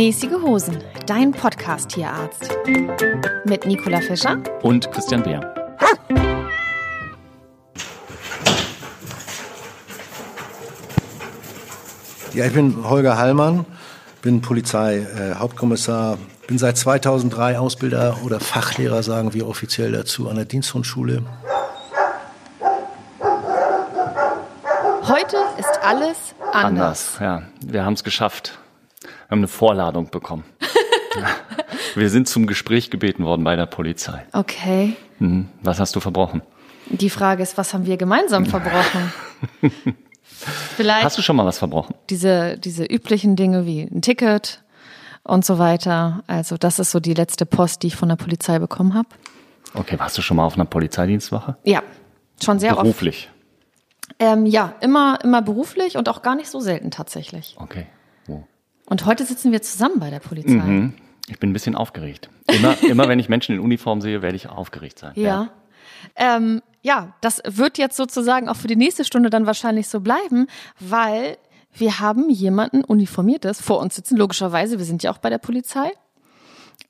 Mäßige Hosen, dein Podcast-Tierarzt. Mit Nicola Fischer und Christian Beer. Ja, ich bin Holger Hallmann, bin Polizeihauptkommissar, äh, bin seit 2003 Ausbilder oder Fachlehrer, sagen wir offiziell dazu, an der Diensthundschule. Heute ist alles anders. Anders, ja. Wir haben es geschafft. Wir haben eine Vorladung bekommen. wir sind zum Gespräch gebeten worden bei der Polizei. Okay. Mhm. Was hast du verbrochen? Die Frage ist, was haben wir gemeinsam verbrochen? Vielleicht Hast du schon mal was verbrochen? Diese, diese üblichen Dinge wie ein Ticket und so weiter. Also das ist so die letzte Post, die ich von der Polizei bekommen habe. Okay, warst du schon mal auf einer Polizeidienstwache? Ja, schon sehr Beruflich. oft. Beruflich? Ähm, ja, immer, immer beruflich und auch gar nicht so selten tatsächlich. Okay. Und heute sitzen wir zusammen bei der Polizei. Mhm. Ich bin ein bisschen aufgeregt. Immer, immer wenn ich Menschen in Uniform sehe, werde ich aufgeregt sein. Ja. ja. Ähm, ja, das wird jetzt sozusagen auch für die nächste Stunde dann wahrscheinlich so bleiben, weil wir haben jemanden uniformiertes vor uns sitzen, logischerweise. Wir sind ja auch bei der Polizei.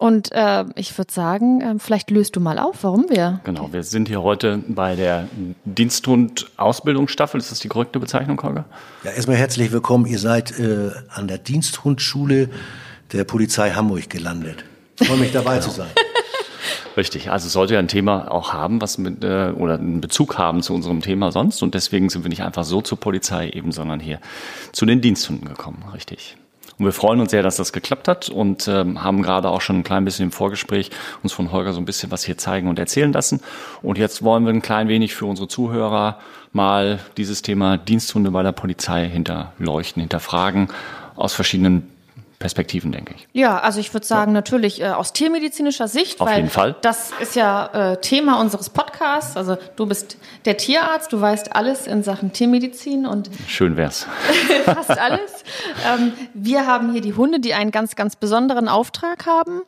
Und äh, ich würde sagen, äh, vielleicht löst du mal auf, warum wir. Genau, wir sind hier heute bei der Diensthund-Ausbildungsstaffel. Ist das die korrekte Bezeichnung, Holger? Ja, erstmal herzlich willkommen. Ihr seid äh, an der Diensthundschule der Polizei Hamburg gelandet. Ich freue mich dabei zu sein. Richtig, also es sollte ja ein Thema auch haben, was mit äh, oder einen Bezug haben zu unserem Thema sonst. Und deswegen sind wir nicht einfach so zur Polizei eben, sondern hier zu den Diensthunden gekommen. Richtig. Und wir freuen uns sehr, dass das geklappt hat und ähm, haben gerade auch schon ein klein bisschen im Vorgespräch uns von Holger so ein bisschen was hier zeigen und erzählen lassen. Und jetzt wollen wir ein klein wenig für unsere Zuhörer mal dieses Thema Diensthunde bei der Polizei hinterleuchten, hinterfragen aus verschiedenen Perspektiven, denke ich. Ja, also ich würde sagen, ja. natürlich äh, aus tiermedizinischer Sicht, Auf weil jeden Fall. das ist ja äh, Thema unseres Podcasts. Also du bist der Tierarzt, du weißt alles in Sachen Tiermedizin und schön wär's. fast alles. Ähm, wir haben hier die Hunde, die einen ganz, ganz besonderen Auftrag haben.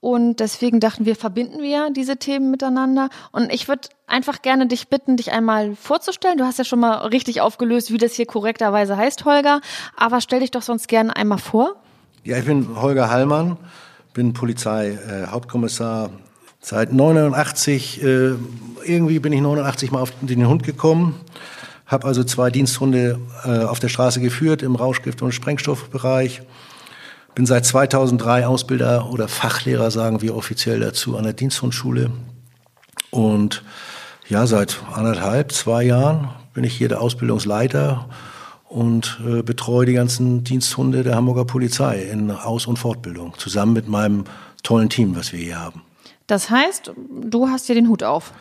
Und deswegen dachten wir, verbinden wir diese Themen miteinander. Und ich würde einfach gerne dich bitten, dich einmal vorzustellen. Du hast ja schon mal richtig aufgelöst, wie das hier korrekterweise heißt, Holger. Aber stell dich doch sonst gerne einmal vor. Ja, ich bin Holger Hallmann, bin Polizeihauptkommissar äh, seit 89. Äh, irgendwie bin ich 89 mal auf den Hund gekommen, habe also zwei Diensthunde äh, auf der Straße geführt im Rauschgift- und Sprengstoffbereich. Bin seit 2003 Ausbilder oder Fachlehrer, sagen wir offiziell dazu, an der Diensthundschule. Und ja, seit anderthalb, zwei Jahren bin ich hier der Ausbildungsleiter und äh, betreue die ganzen Diensthunde der Hamburger Polizei in Aus- und Fortbildung, zusammen mit meinem tollen Team, was wir hier haben. Das heißt, du hast hier den Hut auf.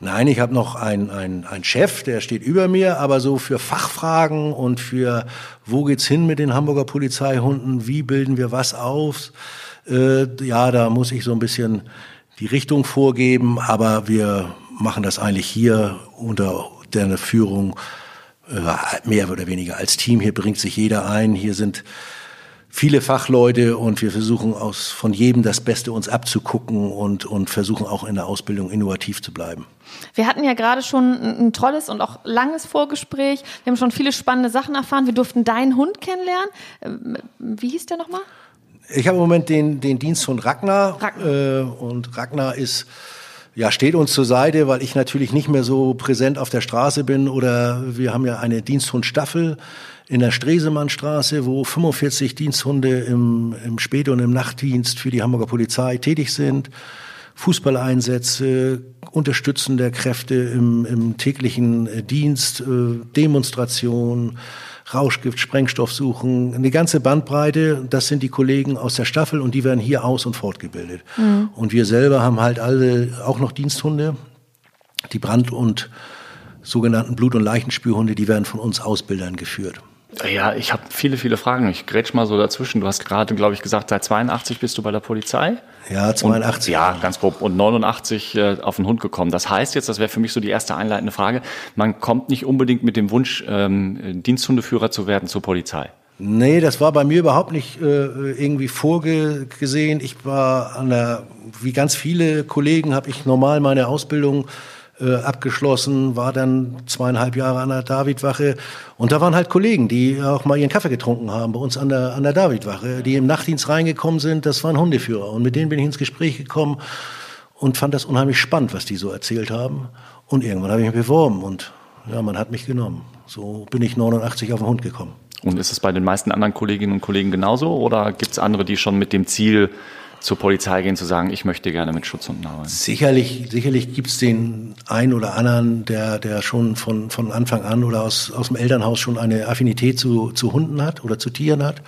Nein, ich habe noch einen, einen Chef, der steht über mir, aber so für Fachfragen und für wo geht's hin mit den Hamburger Polizeihunden, wie bilden wir was auf, äh, ja, da muss ich so ein bisschen die Richtung vorgeben, aber wir machen das eigentlich hier unter der Führung mehr oder weniger als Team. Hier bringt sich jeder ein. Hier sind viele Fachleute und wir versuchen aus, von jedem das Beste uns abzugucken und, und versuchen auch in der Ausbildung innovativ zu bleiben. Wir hatten ja gerade schon ein, tolles und auch langes Vorgespräch. Wir haben schon viele spannende Sachen erfahren. Wir durften deinen Hund kennenlernen. Ähm, wie hieß der nochmal? Ich habe im Moment den, den Diensthund Ragnar. Ragnar. Äh, und Ragnar ist ja, steht uns zur Seite, weil ich natürlich nicht mehr so präsent auf der Straße bin oder wir haben ja eine Diensthundstaffel in der Stresemannstraße, wo 45 Diensthunde im, im Spät- und im Nachtdienst für die Hamburger Polizei tätig sind. Fußballeinsätze, Unterstützen der Kräfte im, im täglichen Dienst, äh, Demonstrationen, Rauschgift, Sprengstoff suchen, eine ganze Bandbreite. Das sind die Kollegen aus der Staffel und die werden hier aus- und fortgebildet. Mhm. Und wir selber haben halt alle auch noch Diensthunde, die Brand- und sogenannten Blut- und Leichenspürhunde, die werden von uns Ausbildern geführt. Ja, ich habe viele, viele Fragen. Ich grätsch mal so dazwischen. Du hast gerade, glaube ich, gesagt, seit 82 bist du bei der Polizei. Ja, 82. Und, ja, ganz grob. Und 89 äh, auf den Hund gekommen. Das heißt jetzt, das wäre für mich so die erste einleitende Frage, man kommt nicht unbedingt mit dem Wunsch, ähm, Diensthundeführer zu werden zur Polizei. Nee, das war bei mir überhaupt nicht äh, irgendwie vorgesehen. Ich war an der, wie ganz viele Kollegen, habe ich normal meine Ausbildung äh, abgeschlossen, war dann zweieinhalb Jahre an der Davidwache. Und da waren halt Kollegen, die auch mal ihren Kaffee getrunken haben bei uns an der, an der Davidwache, die im Nachtdienst reingekommen sind. Das waren Hundeführer. Und mit denen bin ich ins Gespräch gekommen und fand das unheimlich spannend, was die so erzählt haben. Und irgendwann habe ich mich beworben und ja, man hat mich genommen. So bin ich 89 auf den Hund gekommen. Und ist es bei den meisten anderen Kolleginnen und Kollegen genauso oder gibt es andere, die schon mit dem Ziel zur Polizei gehen, zu sagen, ich möchte gerne mit Schutzhunden arbeiten? Sicherlich, sicherlich gibt es den einen oder anderen, der, der schon von, von Anfang an oder aus, aus dem Elternhaus schon eine Affinität zu, zu Hunden hat oder zu Tieren hat.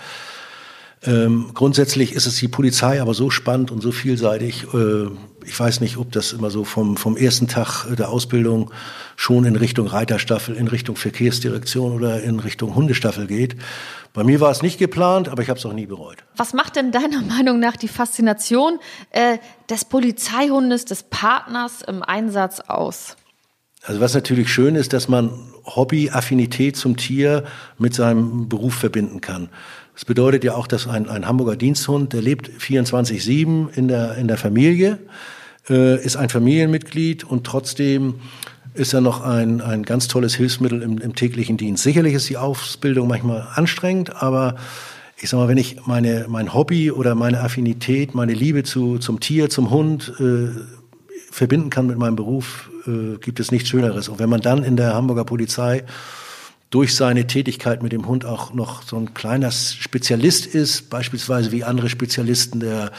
Ähm, grundsätzlich ist es die Polizei aber so spannend und so vielseitig. Äh, ich weiß nicht, ob das immer so vom, vom ersten Tag der Ausbildung schon in Richtung Reiterstaffel, in Richtung Verkehrsdirektion oder in Richtung Hundestaffel geht. Bei mir war es nicht geplant, aber ich habe es auch nie bereut. Was macht denn deiner Meinung nach die Faszination äh, des Polizeihundes, des Partners im Einsatz aus? Also was natürlich schön ist, dass man Hobby, Affinität zum Tier mit seinem Beruf verbinden kann. Das bedeutet ja auch, dass ein, ein Hamburger Diensthund, der lebt 24-7 in der, in der Familie, äh, ist ein Familienmitglied und trotzdem ist er noch ein, ein ganz tolles Hilfsmittel im, im täglichen Dienst. Sicherlich ist die Ausbildung manchmal anstrengend, aber ich sag mal, wenn ich meine, mein Hobby oder meine Affinität, meine Liebe zu, zum Tier, zum Hund äh, verbinden kann mit meinem Beruf, äh, gibt es nichts Schöneres. Und wenn man dann in der Hamburger Polizei durch seine Tätigkeit mit dem Hund auch noch so ein kleiner Spezialist ist, beispielsweise wie andere Spezialisten der,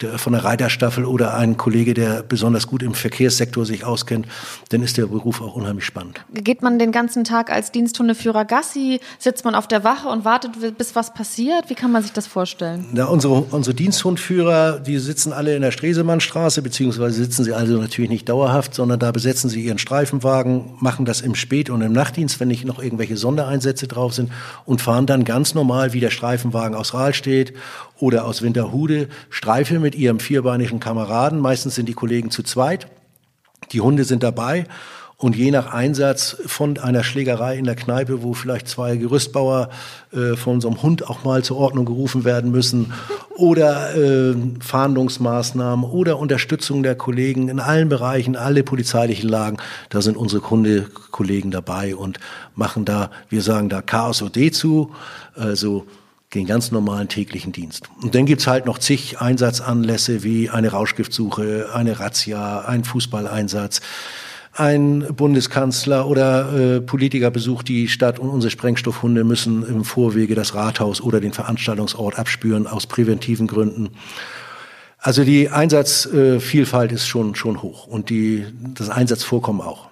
der von der Reiterstaffel oder ein Kollege, der besonders gut im Verkehrssektor sich auskennt, dann ist der Beruf auch unheimlich spannend. Geht man den ganzen Tag als Diensthundeführer Gassi, sitzt man auf der Wache und wartet, bis was passiert? Wie kann man sich das vorstellen? Ja, unsere, unsere Diensthundführer, die sitzen alle in der Stresemannstraße, beziehungsweise sitzen sie also natürlich nicht dauerhaft, sondern da besetzen sie ihren Streifenwagen, machen das im Spät- und im Nachtdienst, wenn nicht noch irgendwelche irgendwelche Sondereinsätze drauf sind und fahren dann ganz normal, wie der Streifenwagen aus Rahlstedt oder aus Winterhude, Streife mit ihrem vierbeinigen Kameraden. Meistens sind die Kollegen zu zweit. Die Hunde sind dabei und je nach Einsatz von einer Schlägerei in der Kneipe, wo vielleicht zwei Gerüstbauer äh, von so einem Hund auch mal zur Ordnung gerufen werden müssen, oder äh, Fahndungsmaßnahmen oder Unterstützung der Kollegen in allen Bereichen, alle polizeilichen Lagen, da sind unsere Kundekollegen dabei und machen da, wir sagen da Chaos OD zu, also den ganz normalen täglichen Dienst. Und dann gibt's halt noch zig Einsatzanlässe wie eine Rauschgiftsuche, eine Razzia, ein Fußballeinsatz ein Bundeskanzler oder äh, Politiker besucht die Stadt und unsere Sprengstoffhunde müssen im Vorwege das Rathaus oder den Veranstaltungsort abspüren aus präventiven Gründen. Also die Einsatzvielfalt äh, ist schon, schon hoch und die, das Einsatzvorkommen auch.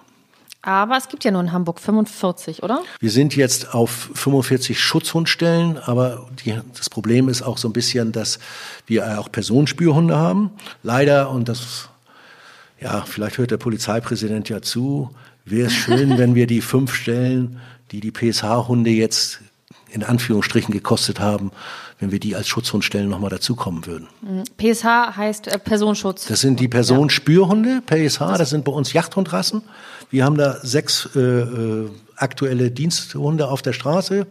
Aber es gibt ja nur in Hamburg 45, oder? Wir sind jetzt auf 45 Schutzhundstellen, aber die, das Problem ist auch so ein bisschen, dass wir auch Personenspürhunde haben. Leider, und das ja, vielleicht hört der Polizeipräsident ja zu, wäre es schön, wenn wir die fünf Stellen, die die PSH-Hunde jetzt in Anführungsstrichen gekostet haben, wenn wir die als Schutzhundstellen nochmal dazukommen würden. PSH heißt äh, Personenschutz. Das sind die Personenspürhunde, PSH, das sind bei uns Jachthundrassen. Wir haben da sechs äh, äh, aktuelle Diensthunde auf der Straße.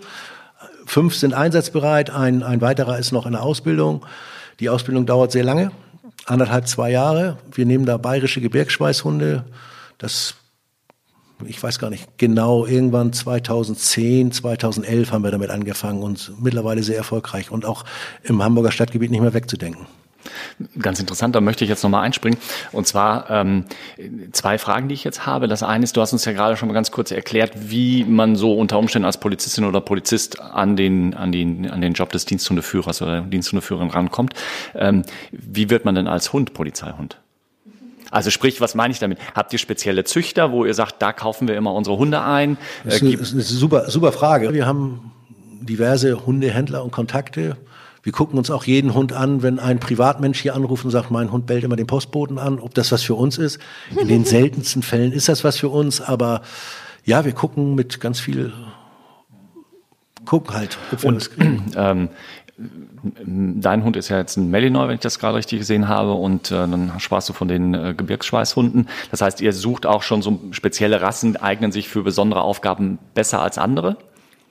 Fünf sind einsatzbereit, ein, ein weiterer ist noch in der Ausbildung. Die Ausbildung dauert sehr lange, anderthalb, zwei Jahre. Wir nehmen da bayerische Gebirgsschweißhunde. Das, ich weiß gar nicht genau, irgendwann 2010, 2011 haben wir damit angefangen und mittlerweile sehr erfolgreich und auch im Hamburger Stadtgebiet nicht mehr wegzudenken. Ganz interessant, da möchte ich jetzt nochmal einspringen. Und zwar ähm, zwei Fragen, die ich jetzt habe. Das eine ist, du hast uns ja gerade schon mal ganz kurz erklärt, wie man so unter Umständen als Polizistin oder Polizist an den, an den, an den Job des Diensthundeführers oder Diensthundeführerin rankommt. Ähm, wie wird man denn als Hund Polizeihund? Also sprich, was meine ich damit? Habt ihr spezielle Züchter, wo ihr sagt, da kaufen wir immer unsere Hunde ein? Das ist eine, das ist eine super, super Frage. Wir haben diverse Hundehändler und Kontakte wir gucken uns auch jeden Hund an, wenn ein Privatmensch hier anruft und sagt, mein Hund bellt immer den Postboten an, ob das was für uns ist. In den seltensten Fällen ist das was für uns, aber ja, wir gucken mit ganz viel, gucken halt, ob wir und. Ähm, dein Hund ist ja jetzt ein Malinois, wenn ich das gerade richtig gesehen habe, und äh, dann sprachst du von den äh, Gebirgsschweißhunden. Das heißt, ihr sucht auch schon so spezielle Rassen, eignen sich für besondere Aufgaben besser als andere?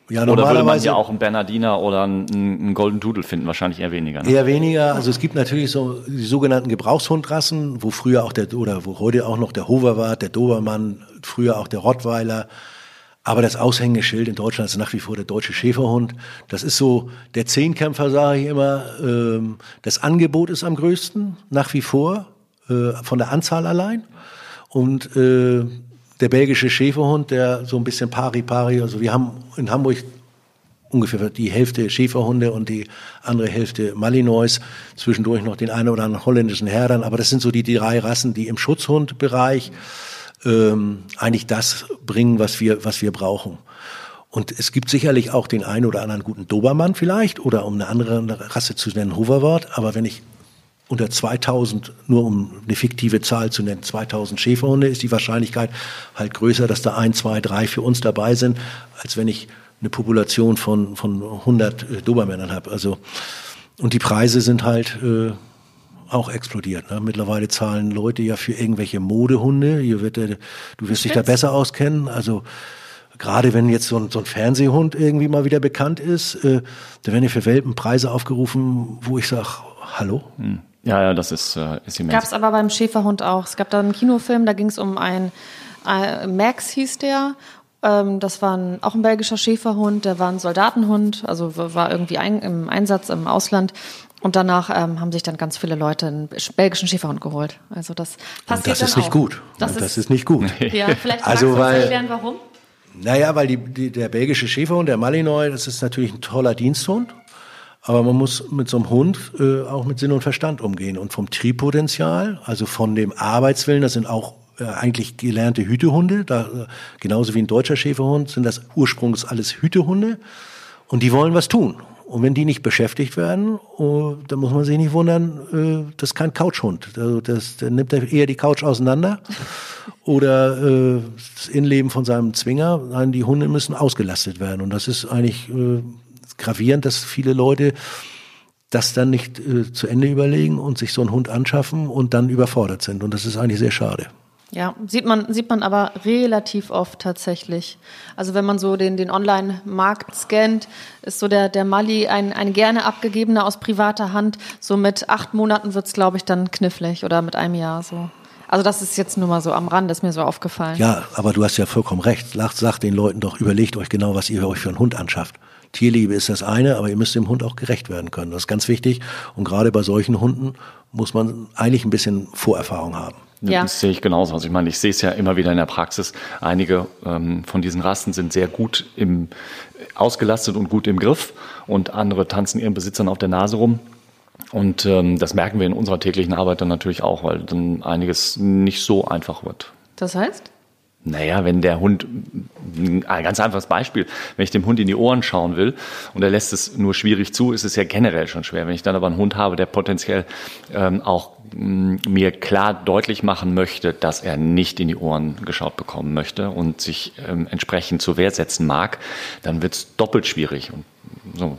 Ja, oder würde man ja auch einen Bernardiner oder einen, einen Golden Doodle finden? Wahrscheinlich eher weniger. Ne? eher weniger. Also es gibt natürlich so die sogenannten Gebrauchshundrassen, wo früher auch der oder wo heute auch noch der Hoverwart, der Dobermann, früher auch der Rottweiler. Aber das Aushängeschild in Deutschland ist nach wie vor der deutsche Schäferhund. Das ist so der Zehnkämpfer, sage ich immer. Ähm, das Angebot ist am größten, nach wie vor, äh, von der Anzahl allein. Und äh, der belgische Schäferhund, der so ein bisschen pari-pari, also wir haben in Hamburg ungefähr die Hälfte Schäferhunde und die andere Hälfte Malinois, zwischendurch noch den einen oder anderen holländischen Herdern, aber das sind so die drei Rassen, die im Schutzhundbereich ähm, eigentlich das bringen, was wir, was wir brauchen. Und es gibt sicherlich auch den einen oder anderen guten Dobermann vielleicht oder um eine andere Rasse zu nennen, Hoverwart, aber wenn ich unter 2000, nur um eine fiktive Zahl zu nennen, 2000 Schäferhunde, ist die Wahrscheinlichkeit halt größer, dass da ein, zwei, drei für uns dabei sind, als wenn ich eine Population von, von 100 äh, Dobermännern habe. Also, und die Preise sind halt äh, auch explodiert. Ne? Mittlerweile zahlen Leute ja für irgendwelche Modehunde. Hier wird der, du wirst dich da besser auskennen. Also gerade wenn jetzt so ein, so ein Fernsehhund irgendwie mal wieder bekannt ist, äh, da werden ja für Welpen Preise aufgerufen, wo ich sage, hallo? Hm. Ja, ja, das ist, äh, ist immens. Gab es aber beim Schäferhund auch. Es gab da einen Kinofilm, da ging es um einen, äh, Max hieß der. Ähm, das war ein, auch ein belgischer Schäferhund, der war ein Soldatenhund, also war irgendwie ein, im Einsatz im Ausland. Und danach ähm, haben sich dann ganz viele Leute einen belgischen Schäferhund geholt. Also das passiert Und das dann ist nicht auch. gut. Das, Und ist, das ist nicht gut. ja, vielleicht Also, magst du uns weil- erklären, warum? Naja, weil die, die, der belgische Schäferhund, der Malinois, das ist natürlich ein toller Diensthund. Aber man muss mit so einem Hund äh, auch mit Sinn und Verstand umgehen. Und vom Triebpotenzial, also von dem Arbeitswillen, das sind auch äh, eigentlich gelernte Hütehunde, da, äh, genauso wie ein deutscher Schäferhund, sind das ursprünglich alles Hütehunde. Und die wollen was tun. Und wenn die nicht beschäftigt werden, oh, dann muss man sich nicht wundern, äh, das ist kein Couchhund. Also das, der nimmt eher die Couch auseinander oder äh, das Innenleben von seinem Zwinger. Nein, die Hunde müssen ausgelastet werden. Und das ist eigentlich äh, gravierend, dass viele Leute das dann nicht äh, zu Ende überlegen und sich so einen Hund anschaffen und dann überfordert sind. Und das ist eigentlich sehr schade. Ja, sieht man, sieht man aber relativ oft tatsächlich. Also wenn man so den, den Online-Markt scannt, ist so der, der Mali ein, ein gerne abgegebener aus privater Hand. So mit acht Monaten wird's, glaube ich, dann knifflig oder mit einem Jahr so. Also das ist jetzt nur mal so am Rand, ist mir so aufgefallen. Ja, aber du hast ja vollkommen recht. Sagt, sagt den Leuten doch, überlegt euch genau, was ihr euch für einen Hund anschafft. Tierliebe ist das eine, aber ihr müsst dem Hund auch gerecht werden können. Das ist ganz wichtig. Und gerade bei solchen Hunden muss man eigentlich ein bisschen Vorerfahrung haben. Ja. Das sehe ich genauso. Also ich meine, ich sehe es ja immer wieder in der Praxis. Einige ähm, von diesen Rassen sind sehr gut im, ausgelastet und gut im Griff und andere tanzen ihren Besitzern auf der Nase rum. Und ähm, das merken wir in unserer täglichen Arbeit dann natürlich auch, weil dann einiges nicht so einfach wird. Das heißt? Naja, wenn der Hund, ein ganz einfaches Beispiel, wenn ich dem Hund in die Ohren schauen will und er lässt es nur schwierig zu, ist es ja generell schon schwer. Wenn ich dann aber einen Hund habe, der potenziell ähm, auch mh, mir klar deutlich machen möchte, dass er nicht in die Ohren geschaut bekommen möchte und sich ähm, entsprechend zur Wehr setzen mag, dann wird es doppelt schwierig. Und so?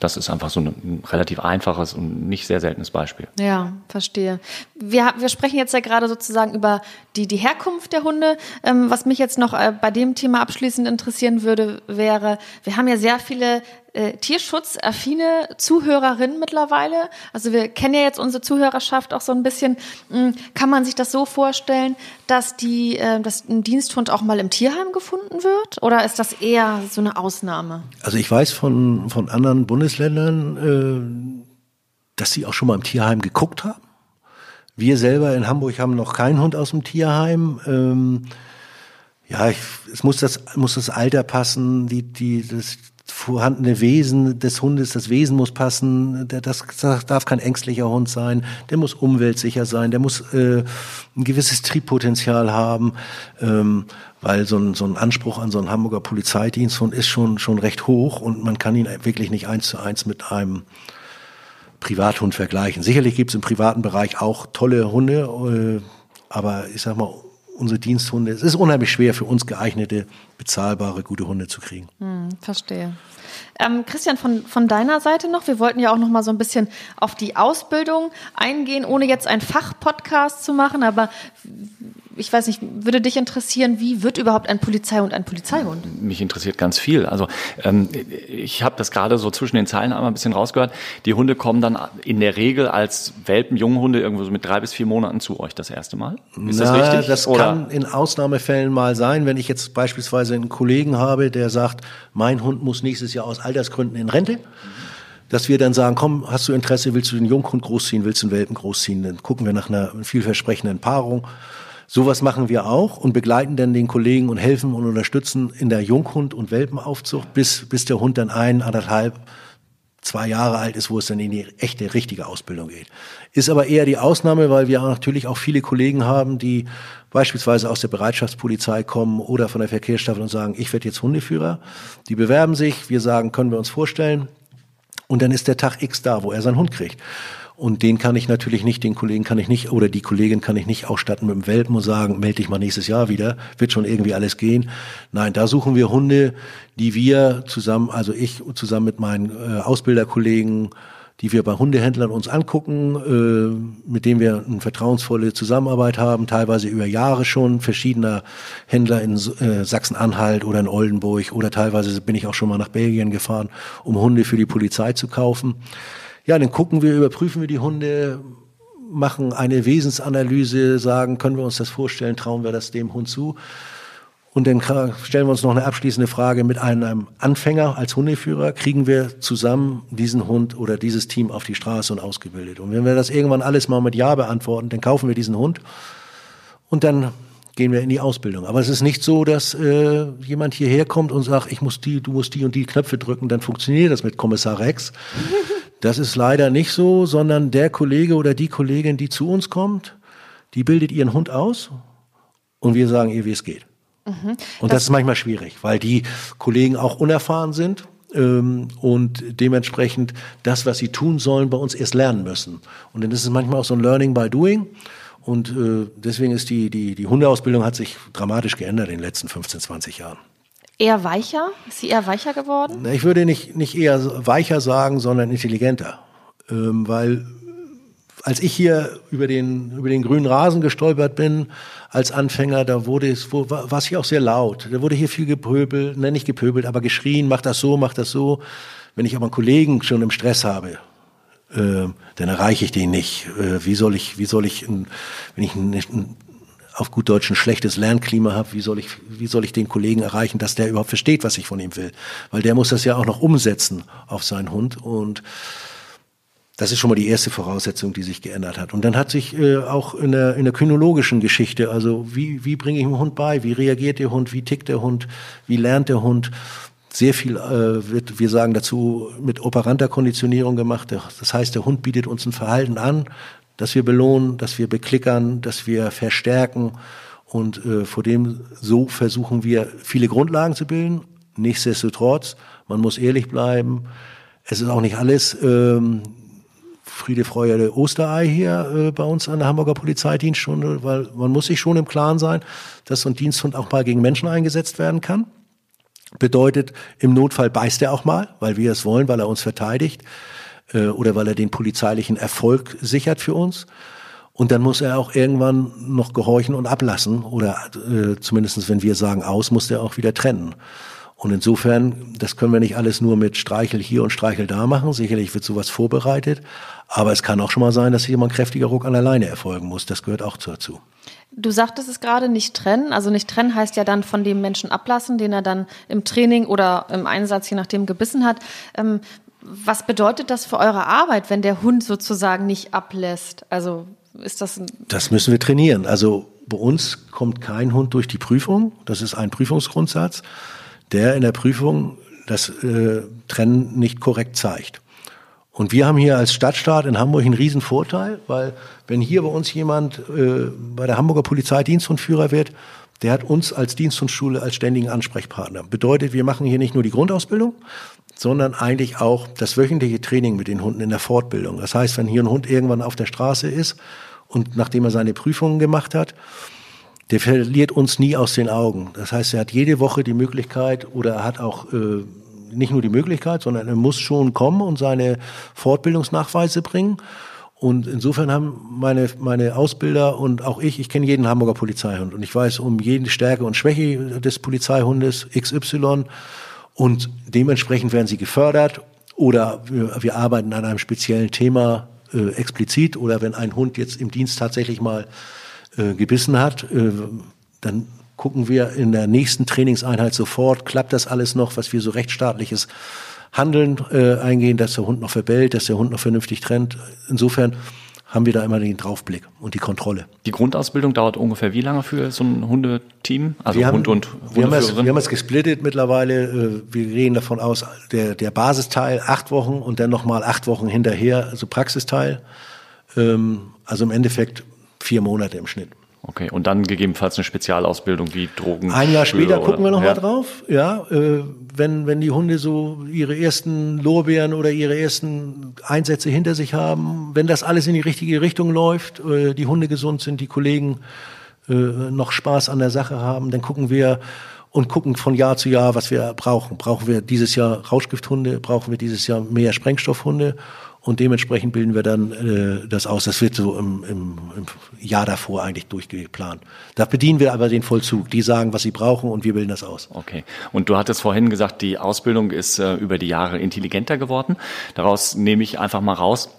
Das ist einfach so ein relativ einfaches und nicht sehr seltenes Beispiel. Ja, verstehe. Wir, wir sprechen jetzt ja gerade sozusagen über die, die Herkunft der Hunde. Ähm, was mich jetzt noch äh, bei dem Thema abschließend interessieren würde, wäre, wir haben ja sehr viele äh, tierschutzaffine Zuhörerinnen mittlerweile. Also wir kennen ja jetzt unsere Zuhörerschaft auch so ein bisschen. Mh, Kann man sich das so vorstellen, dass die, äh, dass ein Diensthund auch mal im Tierheim gefunden wird? Oder ist das eher so eine Ausnahme? Also ich weiß von, von anderen Bundesländern, äh, dass sie auch schon mal im Tierheim geguckt haben. Wir selber in Hamburg haben noch keinen Hund aus dem Tierheim. Ähm, ja, ich, es muss das, muss das Alter passen, die, die, das vorhandene Wesen des Hundes, das Wesen muss passen. Der, das, das darf kein ängstlicher Hund sein. Der muss umweltsicher sein. Der muss äh, ein gewisses Triebpotenzial haben, ähm, weil so ein, so ein Anspruch an so einen Hamburger Polizeidiensthund ist schon schon recht hoch und man kann ihn wirklich nicht eins zu eins mit einem Privathund vergleichen. Sicherlich gibt es im privaten Bereich auch tolle Hunde, äh, aber ich sag mal, unsere Diensthunde, es ist unheimlich schwer für uns geeignete, bezahlbare, gute Hunde zu kriegen. Hm, verstehe. Ähm, Christian, von, von deiner Seite noch, wir wollten ja auch noch mal so ein bisschen auf die Ausbildung eingehen, ohne jetzt einen Fachpodcast zu machen, aber ich weiß nicht, würde dich interessieren, wie wird überhaupt ein Polizeihund ein Polizeihund? Mich interessiert ganz viel. Also ähm, ich habe das gerade so zwischen den Zeilen einmal ein bisschen rausgehört. Die Hunde kommen dann in der Regel als Welpen, Junghunde irgendwo so mit drei bis vier Monaten zu euch das erste Mal. Ist Na, das richtig? Das Oder? kann in Ausnahmefällen mal sein, wenn ich jetzt beispielsweise einen Kollegen habe, der sagt, mein Hund muss nächstes Jahr aus Altersgründen in Rente. Dass wir dann sagen, komm, hast du Interesse, willst du den Junghund großziehen, willst du den Welpen großziehen? Dann gucken wir nach einer vielversprechenden Paarung Sowas machen wir auch und begleiten dann den Kollegen und helfen und unterstützen in der Junghund- und Welpenaufzucht, bis, bis der Hund dann ein, anderthalb, zwei Jahre alt ist, wo es dann in die echte, richtige Ausbildung geht. Ist aber eher die Ausnahme, weil wir natürlich auch viele Kollegen haben, die beispielsweise aus der Bereitschaftspolizei kommen oder von der Verkehrsstaffel und sagen, ich werde jetzt Hundeführer. Die bewerben sich, wir sagen, können wir uns vorstellen. Und dann ist der Tag X da, wo er seinen Hund kriegt. Und den kann ich natürlich nicht, den Kollegen kann ich nicht, oder die Kollegin kann ich nicht ausstatten mit dem Welpen und sagen, melde dich mal nächstes Jahr wieder, wird schon irgendwie alles gehen. Nein, da suchen wir Hunde, die wir zusammen, also ich zusammen mit meinen äh, Ausbilderkollegen, die wir bei Hundehändlern uns angucken, äh, mit denen wir eine vertrauensvolle Zusammenarbeit haben, teilweise über Jahre schon, verschiedener Händler in äh, Sachsen-Anhalt oder in Oldenburg oder teilweise bin ich auch schon mal nach Belgien gefahren, um Hunde für die Polizei zu kaufen. Ja, dann gucken wir, überprüfen wir die Hunde, machen eine Wesensanalyse, sagen, können wir uns das vorstellen, trauen wir das dem Hund zu? Und dann stellen wir uns noch eine abschließende Frage mit einem Anfänger als Hundeführer. Kriegen wir zusammen diesen Hund oder dieses Team auf die Straße und ausgebildet? Und wenn wir das irgendwann alles mal mit Ja beantworten, dann kaufen wir diesen Hund und dann gehen wir in die Ausbildung. Aber es ist nicht so, dass äh, jemand hierher kommt und sagt, ich muss die, du musst die und die Knöpfe drücken, dann funktioniert das mit Kommissar Rex. Das ist leider nicht so, sondern der Kollege oder die Kollegin, die zu uns kommt, die bildet ihren Hund aus und wir sagen ihr, wie es geht. Mhm. Und das, das, ist manchmal schwierig, weil die Kollegen auch unerfahren sind ähm, und dementsprechend das, was sie tun sollen, bei uns erst lernen müssen. Und dann ist es manchmal auch so ein Learning by Doing. Und äh, deswegen ist die, die, die Hundeausbildung hat sich dramatisch geändert in den letzten 15, 20 Jahren. Eher weicher? Ist sie eher weicher geworden? Ich würde nicht, nicht eher weicher sagen, sondern intelligenter. Ähm, weil als ich hier über den, über den grünen Rasen gestolpert bin, als Anfänger, da wurde es, wo, war es hier auch sehr laut. Da wurde hier viel gepöbelt, ne, nicht gepöbelt, aber geschrien, mach das so, mach das so. Wenn ich aber einen Kollegen schon im Stress habe, äh, dann erreiche ich den nicht. Äh, wie soll ich, wie soll ich, wenn ich einen, einen auf gut Deutsch ein schlechtes Lernklima habe, wie soll ich, wie soll ich den Kollegen erreichen, dass der überhaupt versteht, was ich von ihm will? Weil der muss das ja auch noch umsetzen auf seinen Hund und das ist schon mal die erste Voraussetzung, die sich geändert hat. Und dann hat sich äh, auch in der, in der kynologischen Geschichte, also wie, wie bringe ich dem Hund bei, wie reagiert der Hund, wie tickt der Hund, wie lernt der Hund, sehr viel äh, wird, wir sagen dazu, mit operanter Konditionierung gemacht. Das heißt, der Hund bietet uns ein Verhalten an, dass wir belohnen, dass wir beklickern, dass wir verstärken. Und äh, vor dem so versuchen wir viele Grundlagen zu bilden. Nichtsdestotrotz, man muss ehrlich bleiben. Es ist auch nicht alles ähm, Friede, Freude, Osterei hier äh, bei uns an der Hamburger Polizeidienststunde, weil man muss sich schon im Klaren sein, dass so ein Diensthund auch mal gegen Menschen eingesetzt werden kann. Bedeutet, im Notfall beißt er auch mal, weil wir es wollen, weil er uns verteidigt äh, oder weil er den polizeilichen Erfolg sichert für uns. Und dann muss er auch irgendwann noch gehorchen und ablassen oder äh, zumindest wenn wir sagen aus, muss er auch wieder trennen. Und insofern, das können wir nicht alles nur mit Streichel hier und Streichel da machen. Sicherlich wird sowas vorbereitet. Aber es kann auch schon mal sein, dass hier kräftiger Ruck an der Leine erfolgen muss. Das gehört auch dazu. Du sagtest es gerade, nicht trennen. Also nicht trennen heißt ja dann von dem Menschen ablassen, den er dann im Training oder im Einsatz, je nachdem, gebissen hat. Ähm, was bedeutet das für eure Arbeit, wenn der Hund sozusagen nicht ablässt? Also ist das ein Das müssen wir trainieren. Also bei uns kommt kein Hund durch die Prüfung. Das ist ein Prüfungsgrundsatz, der in der Prüfung das äh, Trennen nicht korrekt zeigt. Und wir haben hier als Stadtstaat in Hamburg einen riesen Vorteil, weil wenn hier bei uns jemand äh, bei der Hamburger Polizei Diensthundführer wird, der hat uns als Diensthundschule als ständigen Ansprechpartner. Bedeutet, wir machen hier nicht nur die Grundausbildung, sondern eigentlich auch das wöchentliche Training mit den Hunden in der Fortbildung. Das heißt, wenn hier ein Hund irgendwann auf der Straße ist und nachdem er seine Prüfungen gemacht hat, der verliert uns nie aus den Augen. Das heißt, er hat jede Woche die Möglichkeit oder er hat auch äh, nicht nur die Möglichkeit, sondern er muss schon kommen und seine Fortbildungsnachweise bringen. Und insofern haben meine, meine Ausbilder und auch ich, ich kenne jeden Hamburger Polizeihund. Und ich weiß um jede Stärke und Schwäche des Polizeihundes XY und dementsprechend werden sie gefördert oder wir, wir arbeiten an einem speziellen Thema äh, explizit. Oder wenn ein Hund jetzt im Dienst tatsächlich mal äh, gebissen hat, äh, dann gucken wir in der nächsten Trainingseinheit sofort, klappt das alles noch, was wir so rechtsstaatliches Handeln äh, eingehen, dass der Hund noch verbellt, dass der Hund noch vernünftig trennt. Insofern haben wir da immer den Draufblick und die Kontrolle. Die Grundausbildung dauert ungefähr wie lange für so ein Hundeteam? Also wir haben, Hund und wir haben, es, wir haben es gesplittet mittlerweile. Äh, wir gehen davon aus, der, der Basisteil acht Wochen und dann nochmal acht Wochen hinterher, also Praxisteil. Ähm, also im Endeffekt vier Monate im Schnitt. Okay, und dann gegebenenfalls eine Spezialausbildung wie Drogen. Ein Jahr später gucken wir nochmal ja. drauf. Ja, äh, wenn, wenn die Hunde so ihre ersten Lorbeeren oder ihre ersten Einsätze hinter sich haben, wenn das alles in die richtige Richtung läuft, äh, die Hunde gesund sind, die Kollegen äh, noch Spaß an der Sache haben, dann gucken wir und gucken von Jahr zu Jahr, was wir brauchen. Brauchen wir dieses Jahr Rauschgifthunde? Brauchen wir dieses Jahr mehr Sprengstoffhunde? Und dementsprechend bilden wir dann äh, das aus. Das wird so im, im, im Jahr davor eigentlich durchgeplant. Da bedienen wir aber den Vollzug. Die sagen, was sie brauchen und wir bilden das aus. Okay. Und du hattest vorhin gesagt, die Ausbildung ist äh, über die Jahre intelligenter geworden. Daraus nehme ich einfach mal raus,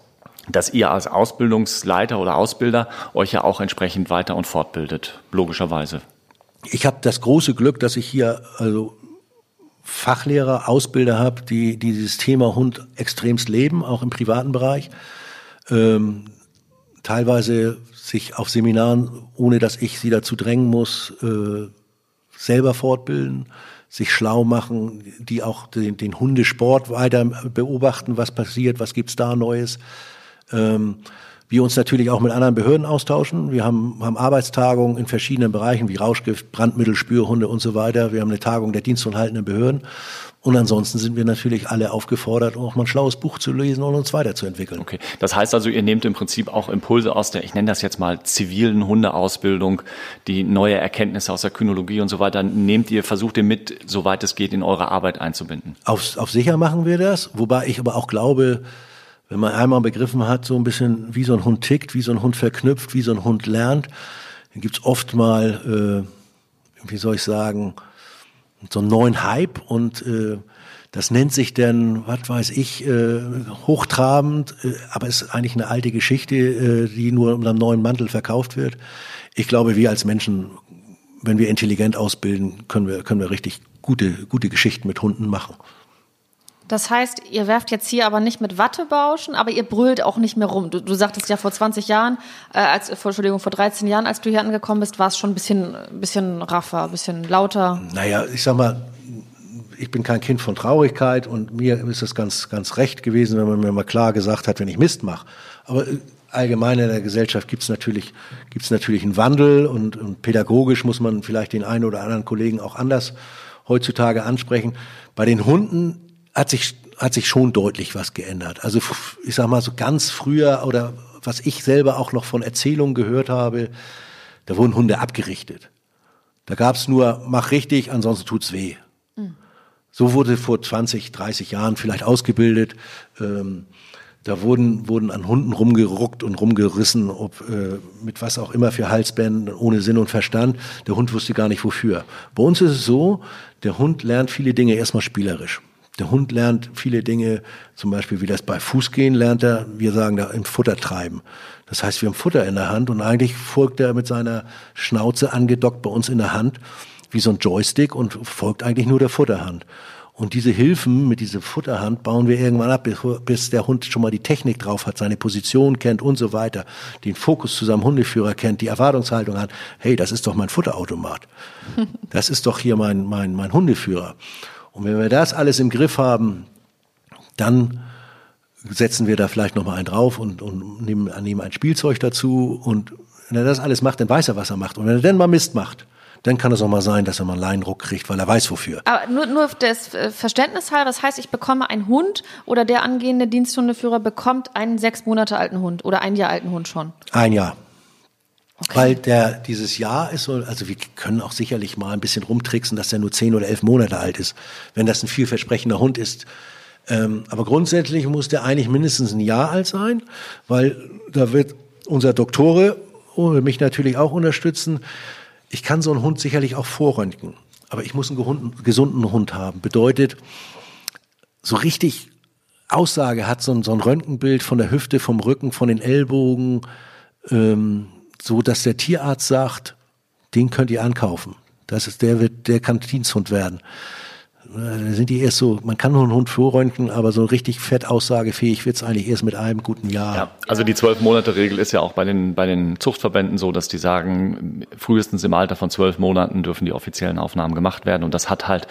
dass ihr als Ausbildungsleiter oder Ausbilder euch ja auch entsprechend weiter und fortbildet, logischerweise. Ich habe das große Glück, dass ich hier also Fachlehrer, Ausbilder habe, die, die dieses Thema Hund extremst leben, auch im privaten Bereich. Ähm, teilweise sich auf Seminaren, ohne dass ich sie dazu drängen muss, äh, selber fortbilden, sich schlau machen, die auch den, den Hundesport weiter beobachten, was passiert, was gibt's da Neues. Ähm, wir uns natürlich auch mit anderen Behörden austauschen. Wir haben, haben Arbeitstagungen in verschiedenen Bereichen wie Rauschgift, Brandmittel, Spürhunde und so weiter. Wir haben eine Tagung der dienstunhaltenden Behörden. Und ansonsten sind wir natürlich alle aufgefordert, auch mal ein schlaues Buch zu lesen und uns weiterzuentwickeln. Okay. Das heißt also, ihr nehmt im Prinzip auch Impulse aus der, ich nenne das jetzt mal zivilen Hundeausbildung, die neue Erkenntnisse aus der Kynologie und so weiter, nehmt ihr, versucht ihr mit, soweit es geht, in eure Arbeit einzubinden? Auf, auf sicher machen wir das, wobei ich aber auch glaube, wenn man einmal begriffen hat, so ein bisschen, wie so ein Hund tickt, wie so ein Hund verknüpft, wie so ein Hund lernt, dann gibt's oft mal, äh, wie soll ich sagen, so einen neuen Hype und äh, das nennt sich dann, was weiß ich, äh, hochtrabend, äh, aber es ist eigentlich eine alte Geschichte, äh, die nur unter einem neuen Mantel verkauft wird. Ich glaube, wir als Menschen, wenn wir intelligent ausbilden, können wir, können wir richtig gute, gute Geschichten mit Hunden machen. Das heißt, ihr werft jetzt hier aber nicht mit Wattebauschen, aber ihr brüllt auch nicht mehr rum. Du, du sagtest ja vor 20 Jahren, äh, als, Entschuldigung, vor 13 Jahren, als du hier angekommen bist, war es schon ein bisschen, bisschen raffer, ein bisschen lauter. Naja, ich sag mal, ich bin kein Kind von Traurigkeit und mir ist es ganz, ganz recht gewesen, wenn man mir mal klar gesagt hat, wenn ich Mist mache. Aber äh, allgemein in der Gesellschaft gibt es natürlich, gibt's natürlich einen Wandel und, und pädagogisch muss man vielleicht den einen oder anderen Kollegen auch anders heutzutage ansprechen. Bei den Hunden hat sich, hat sich schon deutlich was geändert. Also ich sag mal so ganz früher oder was ich selber auch noch von Erzählungen gehört habe, da wurden Hunde abgerichtet. Da gab's nur, mach richtig, ansonsten tut's weh. Mhm. So wurde vor 20, 30 Jahren vielleicht ausgebildet. Ähm, da wurden, wurden an Hunden rumgeruckt und rumgerissen, ob äh, mit was auch immer für Halsbänden, ohne Sinn und Verstand. Der Hund wusste gar nicht wofür. Bei uns ist es so, der Hund lernt viele Dinge erstmal spielerisch. Der Hund lernt viele Dinge, zum Beispiel wie das bei Fußgehen lernt er, wir sagen da im Futter treiben. Das heißt, wir haben Futter in der Hand und eigentlich folgt er mit seiner Schnauze angedockt bei uns in der Hand wie so ein Joystick und folgt eigentlich nur der Futterhand. Und diese Hilfen mit dieser Futterhand bauen wir irgendwann ab, bis der Hund schon mal die Technik drauf hat, seine Position kennt und so weiter, den Fokus zu seinem Hundeführer kennt, die Erwartungshaltung hat. Hey, das ist doch mein Futterautomat. Das ist doch hier mein, mein, mein Hundeführer. Und wenn wir das alles im Griff haben, dann setzen wir da vielleicht noch mal einen drauf und, und nehmen, nehmen ein Spielzeug dazu. Und wenn er das alles macht, dann weiß er, was er macht. Und wenn er dann mal Mist macht, dann kann es auch mal sein, dass er mal einen Leinruck kriegt, weil er weiß wofür. Aber nur, nur das äh, Verständnis halber, das heißt, ich bekomme einen Hund oder der angehende Diensthundeführer bekommt einen sechs Monate alten Hund oder ein Jahr alten Hund schon? Ein Jahr. Okay. Weil der dieses Jahr ist so, also wir können auch sicherlich mal ein bisschen rumtricksen, dass er nur zehn oder elf Monate alt ist. Wenn das ein vielversprechender Hund ist, Ähm, aber grundsätzlich muss der eigentlich mindestens ein Jahr alt sein, weil da wird unser Doktore mich natürlich auch unterstützen. Ich kann so einen Hund sicherlich auch vorröntgen, aber ich muss einen gesunden Hund haben. Bedeutet, so richtig Aussage hat so ein, so ein Röntgenbild von der Hüfte, vom Rücken, von den Ellbogen, ähm, so dass der Tierarzt sagt, den könnt ihr ankaufen. Das ist, der wird, der kann Diensthund werden. Da sind die erst so, man kann nur einen Hund vorröntgen, aber so richtig fett aussagefähig wird's eigentlich erst mit einem guten Jahr. Ja, also die zwölf Monate Regel ist ja auch bei den, bei den Zuchtverbänden so, dass die sagen, frühestens im Alter von zwölf Monaten dürfen die offiziellen Aufnahmen gemacht werden. Und das hat halt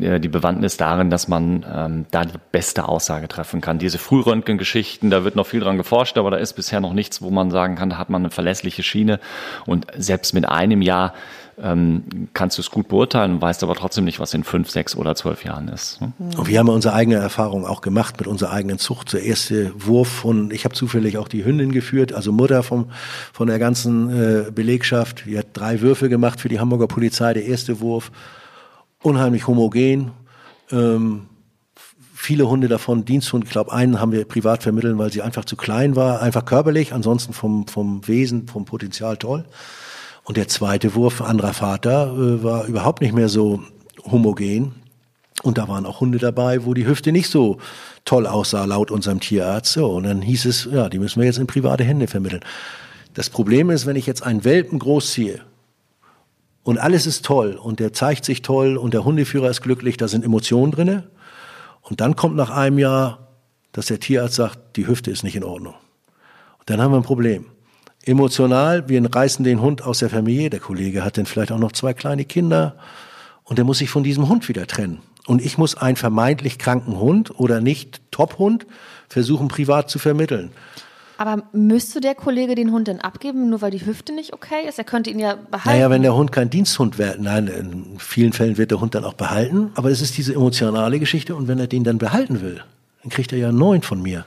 äh, die Bewandtnis darin, dass man ähm, da die beste Aussage treffen kann. Diese Frühröntgengeschichten, da wird noch viel dran geforscht, aber da ist bisher noch nichts, wo man sagen kann, da hat man eine verlässliche Schiene. Und selbst mit einem Jahr ähm, kannst du es gut beurteilen, weißt aber trotzdem nicht, was in fünf, sechs oder zwölf Jahren ist. Ne? Und wir haben unsere eigene Erfahrung auch gemacht mit unserer eigenen Zucht. Der erste Wurf von, ich habe zufällig auch die Hündin geführt, also Mutter vom, von der ganzen äh, Belegschaft. Die hat drei Würfe gemacht für die Hamburger Polizei. Der erste Wurf, unheimlich homogen. Ähm, viele Hunde davon, Diensthund, ich glaube, einen haben wir privat vermitteln, weil sie einfach zu klein war, einfach körperlich, ansonsten vom, vom Wesen, vom Potenzial toll. Und der zweite Wurf, anderer Vater, äh, war überhaupt nicht mehr so homogen. Und da waren auch Hunde dabei, wo die Hüfte nicht so toll aussah, laut unserem Tierarzt. So, und dann hieß es, ja, die müssen wir jetzt in private Hände vermitteln. Das Problem ist, wenn ich jetzt einen Welpen großziehe und alles ist toll und der zeigt sich toll und der Hundeführer ist glücklich, da sind Emotionen drinne. Und dann kommt nach einem Jahr, dass der Tierarzt sagt, die Hüfte ist nicht in Ordnung. Und dann haben wir ein Problem emotional, wir reißen den Hund aus der Familie, der Kollege hat dann vielleicht auch noch zwei kleine Kinder und der muss sich von diesem Hund wieder trennen. Und ich muss einen vermeintlich kranken Hund oder nicht Top-Hund versuchen privat zu vermitteln. Aber müsste der Kollege den Hund denn abgeben, nur weil die Hüfte nicht okay ist? Er könnte ihn ja behalten. Naja, wenn der Hund kein Diensthund wird, nein, in vielen Fällen wird der Hund dann auch behalten. Aber es ist diese emotionale Geschichte und wenn er den dann behalten will, dann kriegt er ja neun von mir.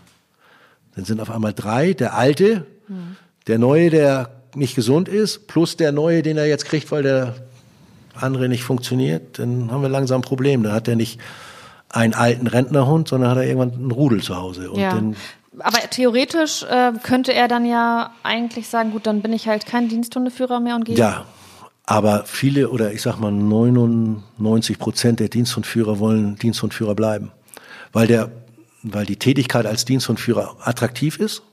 Dann sind auf einmal drei, der alte, hm. Der neue, der nicht gesund ist, plus der neue, den er jetzt kriegt, weil der andere nicht funktioniert, dann haben wir langsam ein Problem. Dann hat er nicht einen alten Rentnerhund, sondern hat er irgendwann einen Rudel zu Hause. Und ja. dann aber theoretisch äh, könnte er dann ja eigentlich sagen, gut, dann bin ich halt kein Diensthundeführer mehr und gehe. Ja, aber viele oder ich sag mal 99 Prozent der Diensthundführer wollen Diensthundführer bleiben, weil der, weil die Tätigkeit als Diensthundführer attraktiv ist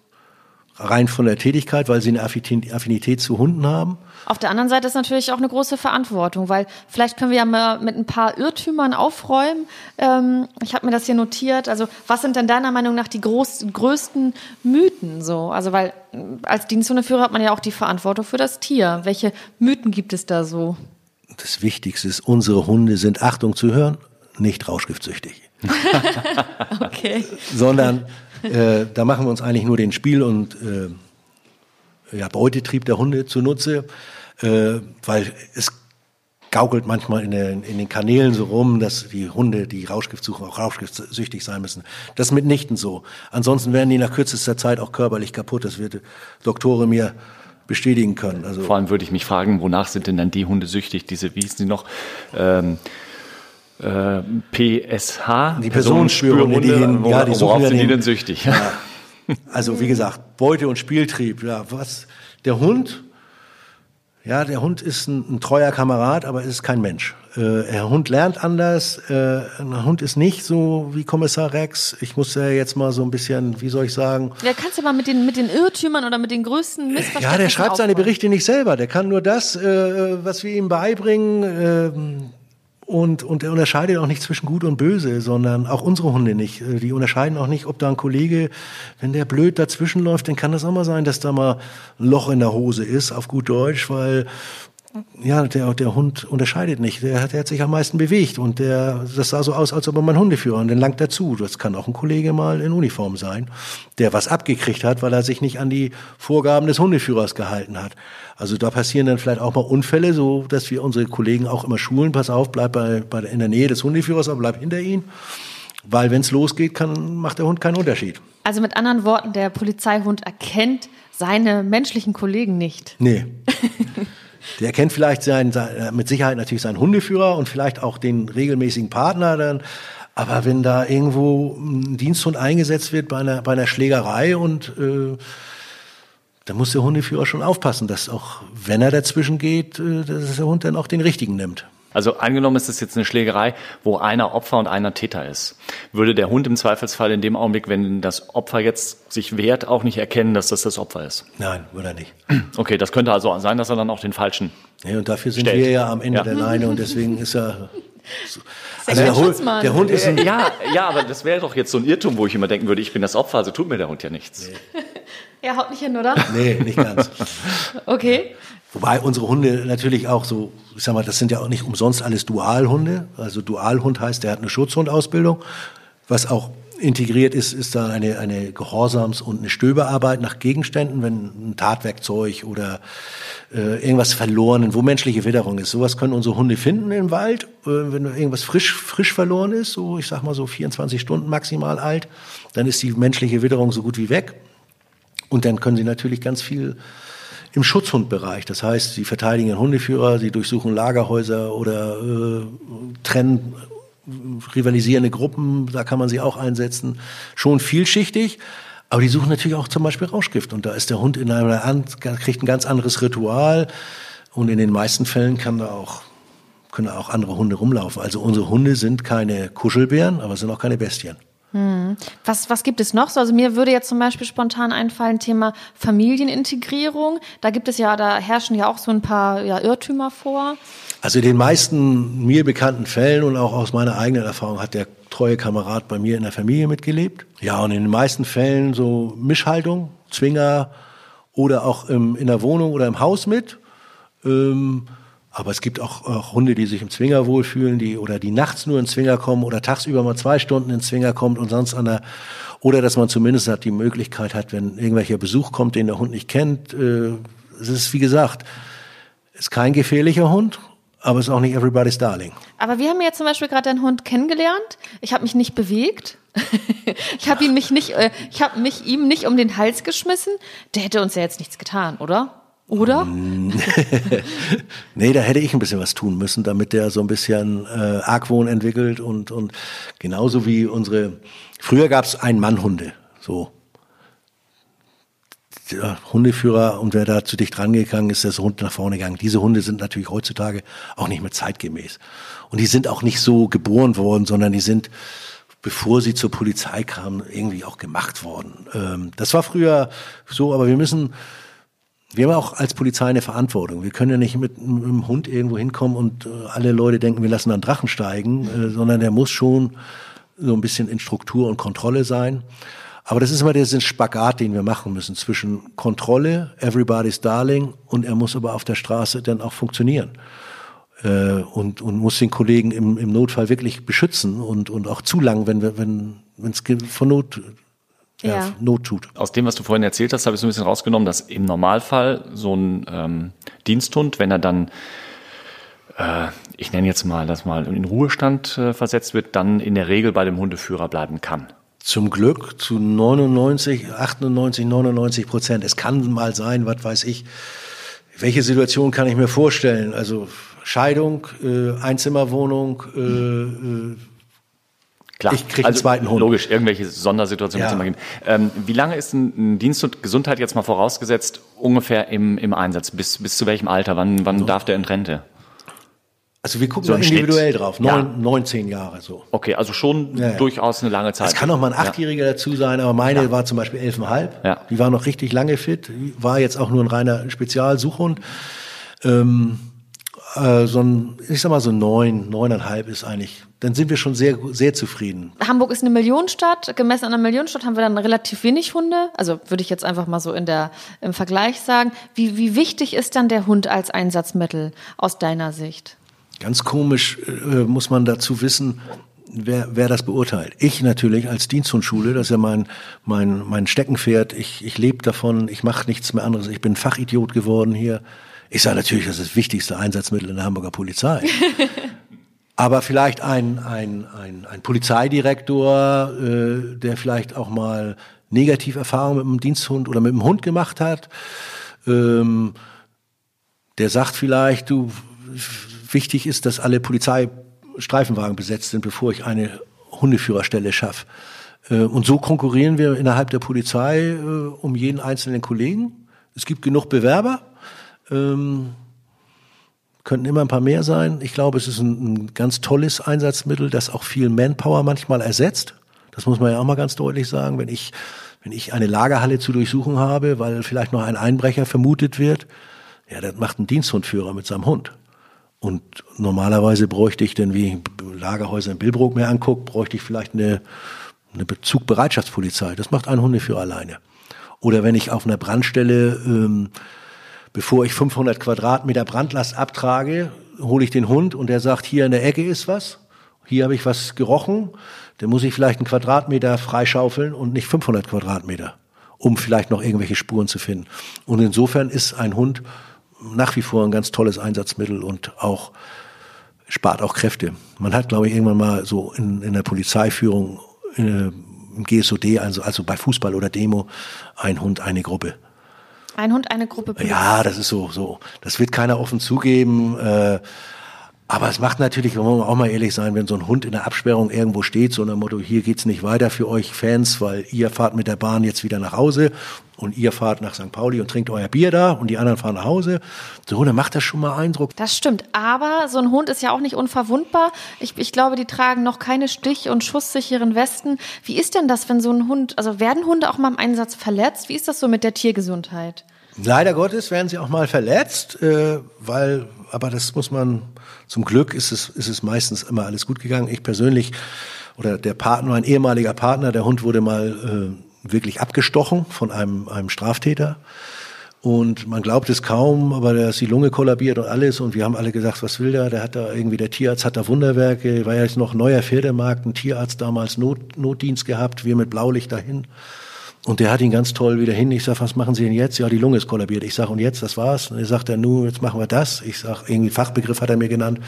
rein von der Tätigkeit, weil sie eine Affinität zu Hunden haben. Auf der anderen Seite ist natürlich auch eine große Verantwortung, weil vielleicht können wir ja mal mit ein paar Irrtümern aufräumen. Ähm, ich habe mir das hier notiert. Also was sind denn deiner Meinung nach die groß, größten Mythen so? Also weil äh, als Diensthundeführer hat man ja auch die Verantwortung für das Tier. Welche Mythen gibt es da so? Das Wichtigste ist, unsere Hunde sind Achtung zu hören, nicht rauschgiftsüchtig. okay. Sondern äh, da machen wir uns eigentlich nur den Spiel- und äh, ja, Beutetrieb der Hunde zunutze, äh, weil es gaukelt manchmal in, den, in den Kanälen so rum, dass die Hunde, die Rauschgift suchen, auch rauschgiftsüchtig sein müssen. Das ist mitnichten so. Ansonsten werden die nach kürzester Zeit auch körperlich kaputt. Das wird Doktore mir bestätigen können. Also Vor allem würde ich mich fragen, wonach sind denn dann die Hunde süchtig? Diese, wie hießen die noch? Ähm, äh, PSH, die Personenspürhunde, die, hin, ja, die worauf sind die denn süchtig? Ja. Also wie gesagt, Beute und Spieltrieb. Ja, was? Der Hund, ja, der Hund ist ein, ein treuer Kamerad, aber ist kein Mensch. Äh, der Hund lernt anders. Äh, ein Hund ist nicht so wie Kommissar Rex. Ich muss ja jetzt mal so ein bisschen, wie soll ich sagen? Ja, kannst du mal mit den mit den Irrtümern oder mit den größten Missverständnissen Ja, der schreibt aufbauen. seine Berichte nicht selber. Der kann nur das, äh, was wir ihm beibringen. Und, und er unterscheidet auch nicht zwischen gut und böse, sondern auch unsere Hunde nicht. Äh, die unterscheiden auch nicht, ob da ein Kollege, wenn der blöd dazwischen läuft, dann kann das auch mal sein, dass da mal ein Loch in der Hose ist, auf gut Deutsch, weil ja, der, der Hund unterscheidet nicht. Der hat, der hat sich am meisten bewegt und der, das sah so aus, als ob er mal Hundeführer und dann langt dazu. Das kann auch ein Kollege mal in Uniform sein, der was abgekriegt hat, weil er sich nicht an die Vorgaben des Hundeführers gehalten hat. Also da passieren dann vielleicht auch mal Unfälle, so dass wir unsere Kollegen auch immer schulen, pass auf, bleib bei, bei in der Nähe des Hundeführers, aber bleib hinter ihm. Weil wenn es losgeht, kann, macht der Hund keinen Unterschied. Also mit anderen Worten, der Polizeihund erkennt seine menschlichen Kollegen nicht. Nee. Der kennt vielleicht seinen, mit Sicherheit natürlich seinen Hundeführer und vielleicht auch den regelmäßigen Partner dann. Aber wenn da irgendwo ein Diensthund eingesetzt wird bei einer, bei einer Schlägerei und äh, da muss der Hundeführer schon aufpassen, dass auch, wenn er dazwischen geht, äh, dass der Hund dann auch den richtigen nimmt. Also angenommen ist es jetzt eine Schlägerei, wo einer Opfer und einer Täter ist. Würde der Hund im Zweifelsfall in dem Augenblick, wenn das Opfer jetzt sich wehrt, auch nicht erkennen, dass das das Opfer ist? Nein, würde er nicht. Okay, das könnte also sein, dass er dann auch den falschen. Ja, und dafür sind Stellt. wir ja am Ende Ja. der Leine und deswegen ist er. Also der, Hund, Schutzmann. der Hund ist ein. Ja, ja, aber das wäre doch jetzt so ein Irrtum, wo ich immer denken würde, ich bin das Opfer, also tut mir der Hund ja nichts. Er haut nicht hin, oder? Nee, nicht ganz. Okay. Wobei unsere Hunde natürlich auch so, ich sag mal, das sind ja auch nicht umsonst alles Dualhunde. Also Dualhund heißt, der hat eine Schutzhundausbildung. Was auch integriert ist, ist da eine, eine Gehorsams- und eine Stöberarbeit nach Gegenständen, wenn ein Tatwerkzeug oder äh, irgendwas verloren, wo menschliche Witterung ist. Sowas können unsere Hunde finden im Wald, äh, wenn irgendwas frisch, frisch verloren ist, so ich sag mal so 24 Stunden maximal alt, dann ist die menschliche Witterung so gut wie weg. Und dann können sie natürlich ganz viel im Schutzhundbereich. Das heißt, sie verteidigen den Hundeführer, sie durchsuchen Lagerhäuser oder äh, trennen äh, rivalisierende Gruppen, da kann man sie auch einsetzen. Schon vielschichtig, aber die suchen natürlich auch zum Beispiel Rauschgift. Und da ist der Hund in einer, an- kriegt ein ganz anderes Ritual. Und in den meisten Fällen kann da auch, können da auch andere Hunde rumlaufen. Also unsere Hunde sind keine Kuschelbären, aber sind auch keine Bestien. Was, was gibt es noch? So, Also mir würde jetzt zum Beispiel spontan einfallen, Thema Familienintegrierung. Da gibt es ja, da herrschen ja auch so ein paar ja, Irrtümer vor. Also in den meisten mir bekannten Fällen und auch aus meiner eigenen Erfahrung hat der treue Kamerad bei mir in der Familie mitgelebt. Ja, und in den meisten Fällen so Mischhaltung, Zwinger oder auch im, in der Wohnung oder im Haus mit. Ähm, aber es gibt auch, auch Hunde, die sich im Zwinger wohlfühlen, die oder die nachts nur in Zwinger kommen oder tagsüber mal zwei Stunden in Zwinger kommt und sonst an der oder dass man zumindest hat die Möglichkeit hat, wenn irgendwelcher Besuch kommt, den der Hund nicht kennt. Äh, es ist wie gesagt, ist kein gefährlicher Hund, aber ist auch nicht everybody's darling. Aber wir haben ja zum Beispiel gerade deinen Hund kennengelernt. Ich habe mich nicht bewegt. ich habe ihn mich nicht, äh, ich habe mich ihm nicht um den Hals geschmissen. Der hätte uns ja jetzt nichts getan, oder? Oder? Nee, da hätte ich ein bisschen was tun müssen, damit der so ein bisschen äh, Argwohn entwickelt und, und genauso wie unsere, früher gab es Ein-Mann-Hunde, so. Der Hundeführer und wer da zu dicht rangegangen ist, der ist Hund nach vorne gegangen. Diese Hunde sind natürlich heutzutage auch nicht mehr zeitgemäß. Und die sind auch nicht so geboren worden, sondern die sind, bevor sie zur Polizei kamen, irgendwie auch gemacht worden. Ähm, das war früher so, aber wir müssen, wir haben auch als Polizei eine Verantwortung. Wir können ja nicht mit, mit einem Hund irgendwo hinkommen und äh, alle Leute denken, wir lassen dann Drachen steigen, äh, sondern der muss schon so ein bisschen in Struktur und Kontrolle sein. Aber das ist immer der Spagat, den wir machen müssen zwischen Kontrolle, everybody's darling, und er muss aber auf der Straße dann auch funktionieren. Äh, und, und muss den Kollegen im, im Notfall wirklich beschützen und, und auch zulangen, wenn wir, wenn es von Not, ja. Not tut. Aus dem, was du vorhin erzählt hast, habe ich so ein bisschen rausgenommen, dass im Normalfall so ein ähm, Diensthund, wenn er dann, äh, ich nenne jetzt mal, das mal in Ruhestand äh, versetzt wird, dann in der Regel bei dem Hundeführer bleiben kann. Zum Glück zu 99, 98, 99 Prozent. Es kann mal sein, was weiß ich. Welche Situation kann ich mir vorstellen? Also Scheidung, äh, Einzimmerwohnung, äh, äh, Klar. Ich krieg einen zweiten Hund. Logisch, irgendwelche Sondersituationen Ja. geben. Ähm, wie lange ist ein, ein Diensthund Gesundheit jetzt mal vorausgesetzt ungefähr im, im Einsatz? Bis, bis zu welchem Alter? Wann, wann darf der in Rente? also wir gucken So individuell Schnitt. drauf. Ja. Neun, 19 Jahre so. Okay, also schon Ja, ja. durchaus eine lange Zeit. Es kann auch mal ein Ja. Achtjähriger dazu sein, aber meine war zum Beispiel elfeinhalb. Ja. Die war noch richtig lange fit, war jetzt auch nur ein reiner Spezialsuchhund. Ähm, äh, so ein, ich sag mal so neun, neuneinhalb ist eigentlich, dann sind wir schon sehr, sehr zufrieden. Hamburg ist eine Millionenstadt. Gemessen an einer Millionenstadt haben wir dann relativ wenig Hunde. Also würde ich jetzt einfach mal so in der, im Vergleich sagen. Wie, wie wichtig ist dann der Hund als Einsatzmittel aus deiner Sicht? Ganz komisch äh, muss man dazu wissen, wer, wer das beurteilt. Ich natürlich als Diensthundschule, das ist ja mein, mein, mein Steckenpferd. Ich, ich lebe davon, ich mache nichts mehr anderes. Ich bin Fachidiot geworden hier. Ich sage natürlich, das ist das wichtigste Einsatzmittel in der Hamburger Polizei. Aber vielleicht ein, ein, ein, ein Polizeidirektor, äh, der vielleicht auch mal Negativerfahrungen mit einem Diensthund oder mit einem Hund gemacht hat, ähm, der sagt vielleicht, du, wichtig ist, dass alle Polizeistreifenwagen besetzt sind, bevor ich eine Hundeführerstelle schaffe. Äh, und so konkurrieren wir innerhalb der Polizei äh, um jeden einzelnen Kollegen. Es gibt genug Bewerber. Ähm, könnten immer ein paar mehr sein. Ich glaube, es ist ein, ein ganz tolles Einsatzmittel, das auch viel Manpower manchmal ersetzt. Das muss man ja auch mal ganz deutlich sagen. Wenn ich, wenn ich eine Lagerhalle zu durchsuchen habe, weil vielleicht noch ein Einbrecher vermutet wird, ja, das macht ein Diensthundführer mit seinem Hund. Und normalerweise bräuchte ich denn, wie Lagerhäuser in Billbrook mir anguckt, bräuchte ich vielleicht eine, eine Bezugbereitschaftspolizei. Das macht ein Hundeführer alleine. Oder wenn ich auf einer Brandstelle ähm, bevor ich 500 Quadratmeter Brandlast abtrage, hole ich den Hund und der sagt, hier in der Ecke ist was, hier habe ich was gerochen, dann muss ich vielleicht einen Quadratmeter freischaufeln und nicht 500 Quadratmeter, um vielleicht noch irgendwelche Spuren zu finden. Und insofern ist ein Hund nach wie vor ein ganz tolles Einsatzmittel und auch spart auch Kräfte. Man hat, glaube ich, irgendwann mal so in, in der Polizeiführung, in, im GSOD, also, also bei Fußball oder Demo, ein Hund, eine Gruppe. Ein Hund, eine Gruppe. Plus. Ja, das ist so, so. Das wird keiner offen zugeben. Äh, aber es macht natürlich, wenn wir auch mal ehrlich sein, wenn so ein Hund in der Absperrung irgendwo steht, so nach Motto, hier geht's nicht weiter für euch Fans, weil ihr fahrt mit der Bahn jetzt wieder nach Hause und ihr fahrt nach St. Pauli und trinkt euer Bier da und die anderen fahren nach Hause. So, dann macht das schon mal Eindruck. Das stimmt. Aber so ein Hund ist ja auch nicht unverwundbar. Ich, ich glaube, die tragen noch keine stich- und schusssicheren Westen. Wie ist denn das, wenn so ein Hund, also werden Hunde auch mal im Einsatz verletzt? Wie ist das so mit der Tiergesundheit? Leider Gottes werden sie auch mal verletzt, äh, weil, aber das muss man, zum Glück ist es, ist es meistens immer alles gut gegangen. Ich persönlich oder der Partner, mein ehemaliger Partner, der Hund wurde mal äh, wirklich abgestochen von einem, einem Straftäter. Und man glaubt es kaum, aber da ist die Lunge kollabiert und alles. Und wir haben alle gesagt, was will der? Der hat da irgendwie, der Tierarzt hat da Wunderwerke. War ja jetzt noch neuer Pferdemarkt, ein Tierarzt damals Not, Notdienst gehabt, wir mit Blaulicht dahin. Und der hat ihn ganz toll wieder hin. Ich sag, was machen Sie denn jetzt? Ja, die Lunge ist kollabiert. Ich sag, und jetzt, das war's? Und er sagt, er, nu, jetzt machen wir das. Ich sag, irgendwie Fachbegriff hat er mir genannt.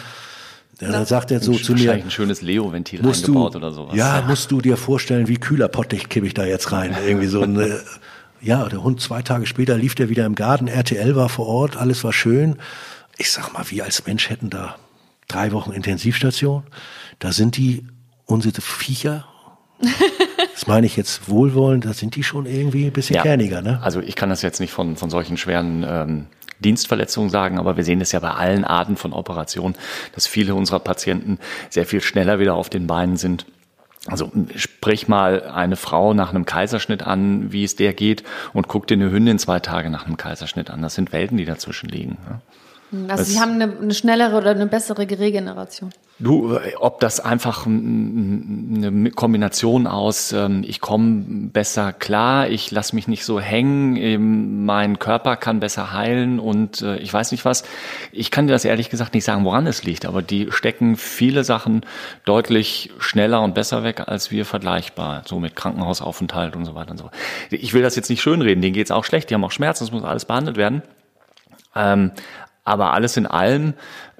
Ja, dann sagt er so zu mir. ein schönes Leo-Ventil eingebaut du, oder sowas. Ja, musst du dir vorstellen, wie Kühlerpottich kippe ich da jetzt rein. Irgendwie so eine, ja, der Hund zwei Tage später lief der wieder im Garten. RTL war vor Ort, alles war schön. Ich sag mal, wir als Mensch hätten da drei Wochen Intensivstation. Da sind die, unsere Viecher, das meine ich jetzt wohlwollend, da sind die schon irgendwie ein bisschen ja. kerniger, ne? Also ich kann das jetzt nicht von, von solchen schweren ähm, Dienstverletzungen sagen, aber wir sehen es ja bei allen Arten von Operationen, dass viele unserer Patienten sehr viel schneller wieder auf den Beinen sind. Also sprich mal eine Frau nach einem Kaiserschnitt an, wie es der geht, und guck dir eine Hündin zwei Tage nach einem Kaiserschnitt an. Das sind Welten, die dazwischen liegen. Ne? Also das, Sie haben eine, eine, schnellere oder eine bessere Regeneration. Du, ob das einfach eine Kombination aus, ähm, ich komme besser klar, ich lasse mich nicht so hängen, mein Körper kann besser heilen und äh, ich weiß nicht was. Ich kann dir das ehrlich gesagt nicht sagen, woran es liegt, aber die stecken viele Sachen deutlich schneller und besser weg als wir vergleichbar, so mit Krankenhausaufenthalt und so weiter und so. Ich will das jetzt nicht schönreden, denen geht's auch schlecht, die haben auch Schmerzen, das muss alles behandelt werden. Ähm, aber alles in allem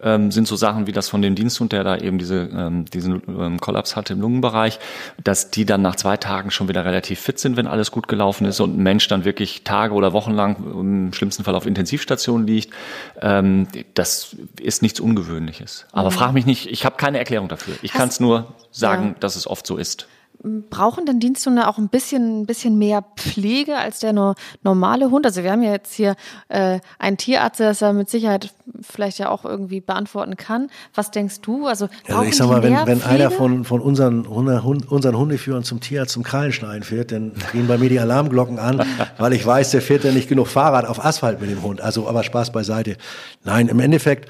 ähm, sind so Sachen wie das von dem Diensthund, der da eben diese, ähm, diesen ähm, Kollaps hatte im Lungenbereich, dass die dann nach zwei Tagen schon wieder relativ fit sind, wenn alles gut gelaufen ist und ein Mensch dann wirklich Tage oder Wochen lang im schlimmsten Fall auf Intensivstation liegt. Ähm, das ist nichts Ungewöhnliches. Aber mhm. frag mich nicht, ich habe keine Erklärung dafür. Ich kann es nur sagen, ja. dass es oft so ist brauchen denn Diensthunde auch ein bisschen, ein bisschen mehr Pflege als der no normale Hund? Also wir haben ja jetzt hier äh, einen Tierarzt, der das ja mit Sicherheit vielleicht ja auch irgendwie beantworten kann. Was denkst du? Also, also ich sag mal, wenn, wenn einer von, von unseren, unseren Hundeführern zum Tierarzt zum Krallenschneiden fährt, dann gehen bei mir die Alarmglocken an, weil ich weiß, der fährt ja nicht genug Fahrrad auf Asphalt mit dem Hund. Also aber Spaß beiseite. Nein, im Endeffekt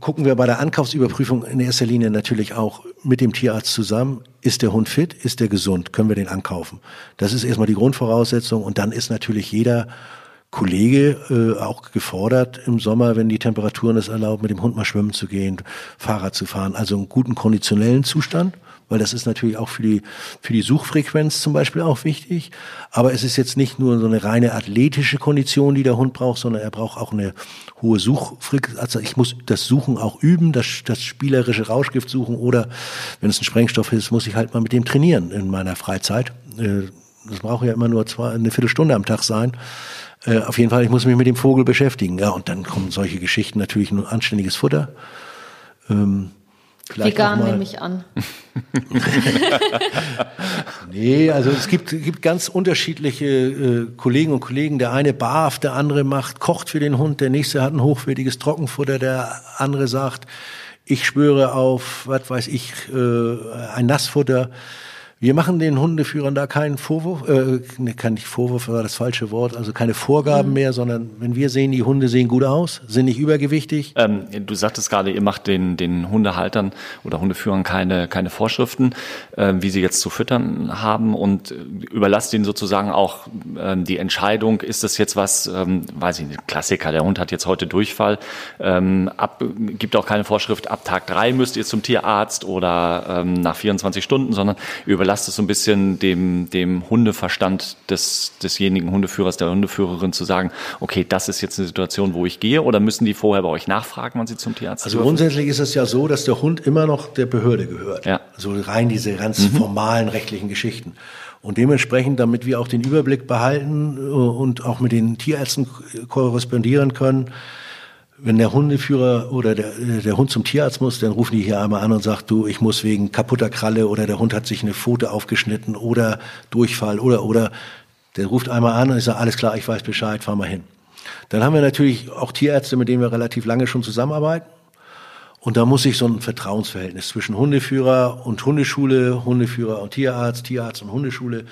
gucken wir bei der Ankaufsüberprüfung in erster Linie natürlich auch mit dem Tierarzt zusammen. Ist der Hund fit? Ist der gesund? Können wir den ankaufen? Das ist erstmal die Grundvoraussetzung. Und dann ist natürlich jeder Kollege äh, auch gefordert, im Sommer, wenn die Temperaturen es erlauben, mit dem Hund mal schwimmen zu gehen, Fahrrad zu fahren. Also einen guten konditionellen Zustand weil das ist natürlich auch für die, für die Suchfrequenz zum Beispiel auch wichtig. Aber es ist jetzt nicht nur so eine reine athletische Kondition, die der Hund braucht, sondern er braucht auch eine hohe Suchfrequenz. Also ich muss das Suchen auch üben, das, das spielerische Rauschgift suchen oder wenn es ein Sprengstoff ist, muss ich halt mal mit dem trainieren in meiner Freizeit. Äh, das braucht ja immer nur zwei, eine Viertelstunde am Tag sein. Äh, auf jeden Fall, ich muss mich mit dem Vogel beschäftigen. Ja, und dann kommen solche Geschichten natürlich nur anständiges Futter. Ähm, Vielleicht Vegan nehme ich an. Nee, also es gibt, gibt ganz unterschiedliche äh, Kollegen und Kollegen. Der eine barft, der andere macht, kocht für den Hund, der nächste hat ein hochwertiges Trockenfutter, der andere sagt, ich schwöre auf, was weiß ich, äh, ein Nassfutter. Wir machen den Hundeführern da keinen Vorwurf, äh, ne, kein nicht Vorwurf war das falsche Wort, also keine Vorgaben mehr, sondern wenn wir sehen, die Hunde sehen gut aus, sind nicht übergewichtig, Ähm, du sagtest gerade, ihr macht den, den Hundehaltern oder Hundeführern keine, keine Vorschriften, äh, wie sie jetzt zu füttern haben und äh, überlasst ihnen sozusagen auch ähm, die Entscheidung, ist das jetzt was, ähm, weiß ich nicht, Klassiker, der Hund hat jetzt heute Durchfall, ähm, ab, gibt auch keine Vorschrift, ab Tag drei müsst ihr zum Tierarzt oder ähm, nach 24 Stunden, sondern ihr überlasst es so ein bisschen dem, dem Hundeverstand des, desjenigen Hundeführers, der Hundeführerin zu sagen, okay, das ist jetzt eine Situation, wo ich gehe oder müssen die vorher bei euch nachfragen, wann sie zum Tierarzt Also dürfen? grundsätzlich ist es ja so, dass der Hund immer noch der Behörde gehört. Ja. Also rein diese ganz formalen rechtlichen Geschichten. Und dementsprechend, damit wir auch den Überblick behalten äh, und auch mit den Tierärzten korrespondieren können, wenn der Hundeführer oder der, äh, der Hund zum Tierarzt muss, dann rufen die hier einmal an und sagt, du, ich muss wegen kaputter Kralle oder der Hund hat sich eine Pfote aufgeschnitten oder Durchfall oder, oder. Der ruft einmal an und ich sage, alles klar, ich weiß Bescheid, fahr mal hin. Dann haben wir natürlich auch Tierärzte, mit denen wir relativ lange schon zusammenarbeiten. Und da muss sich so ein Vertrauensverhältnis zwischen Hundeführer und Hundeschule, Hundeführer und Tierarzt, Tierarzt und Hundeschule.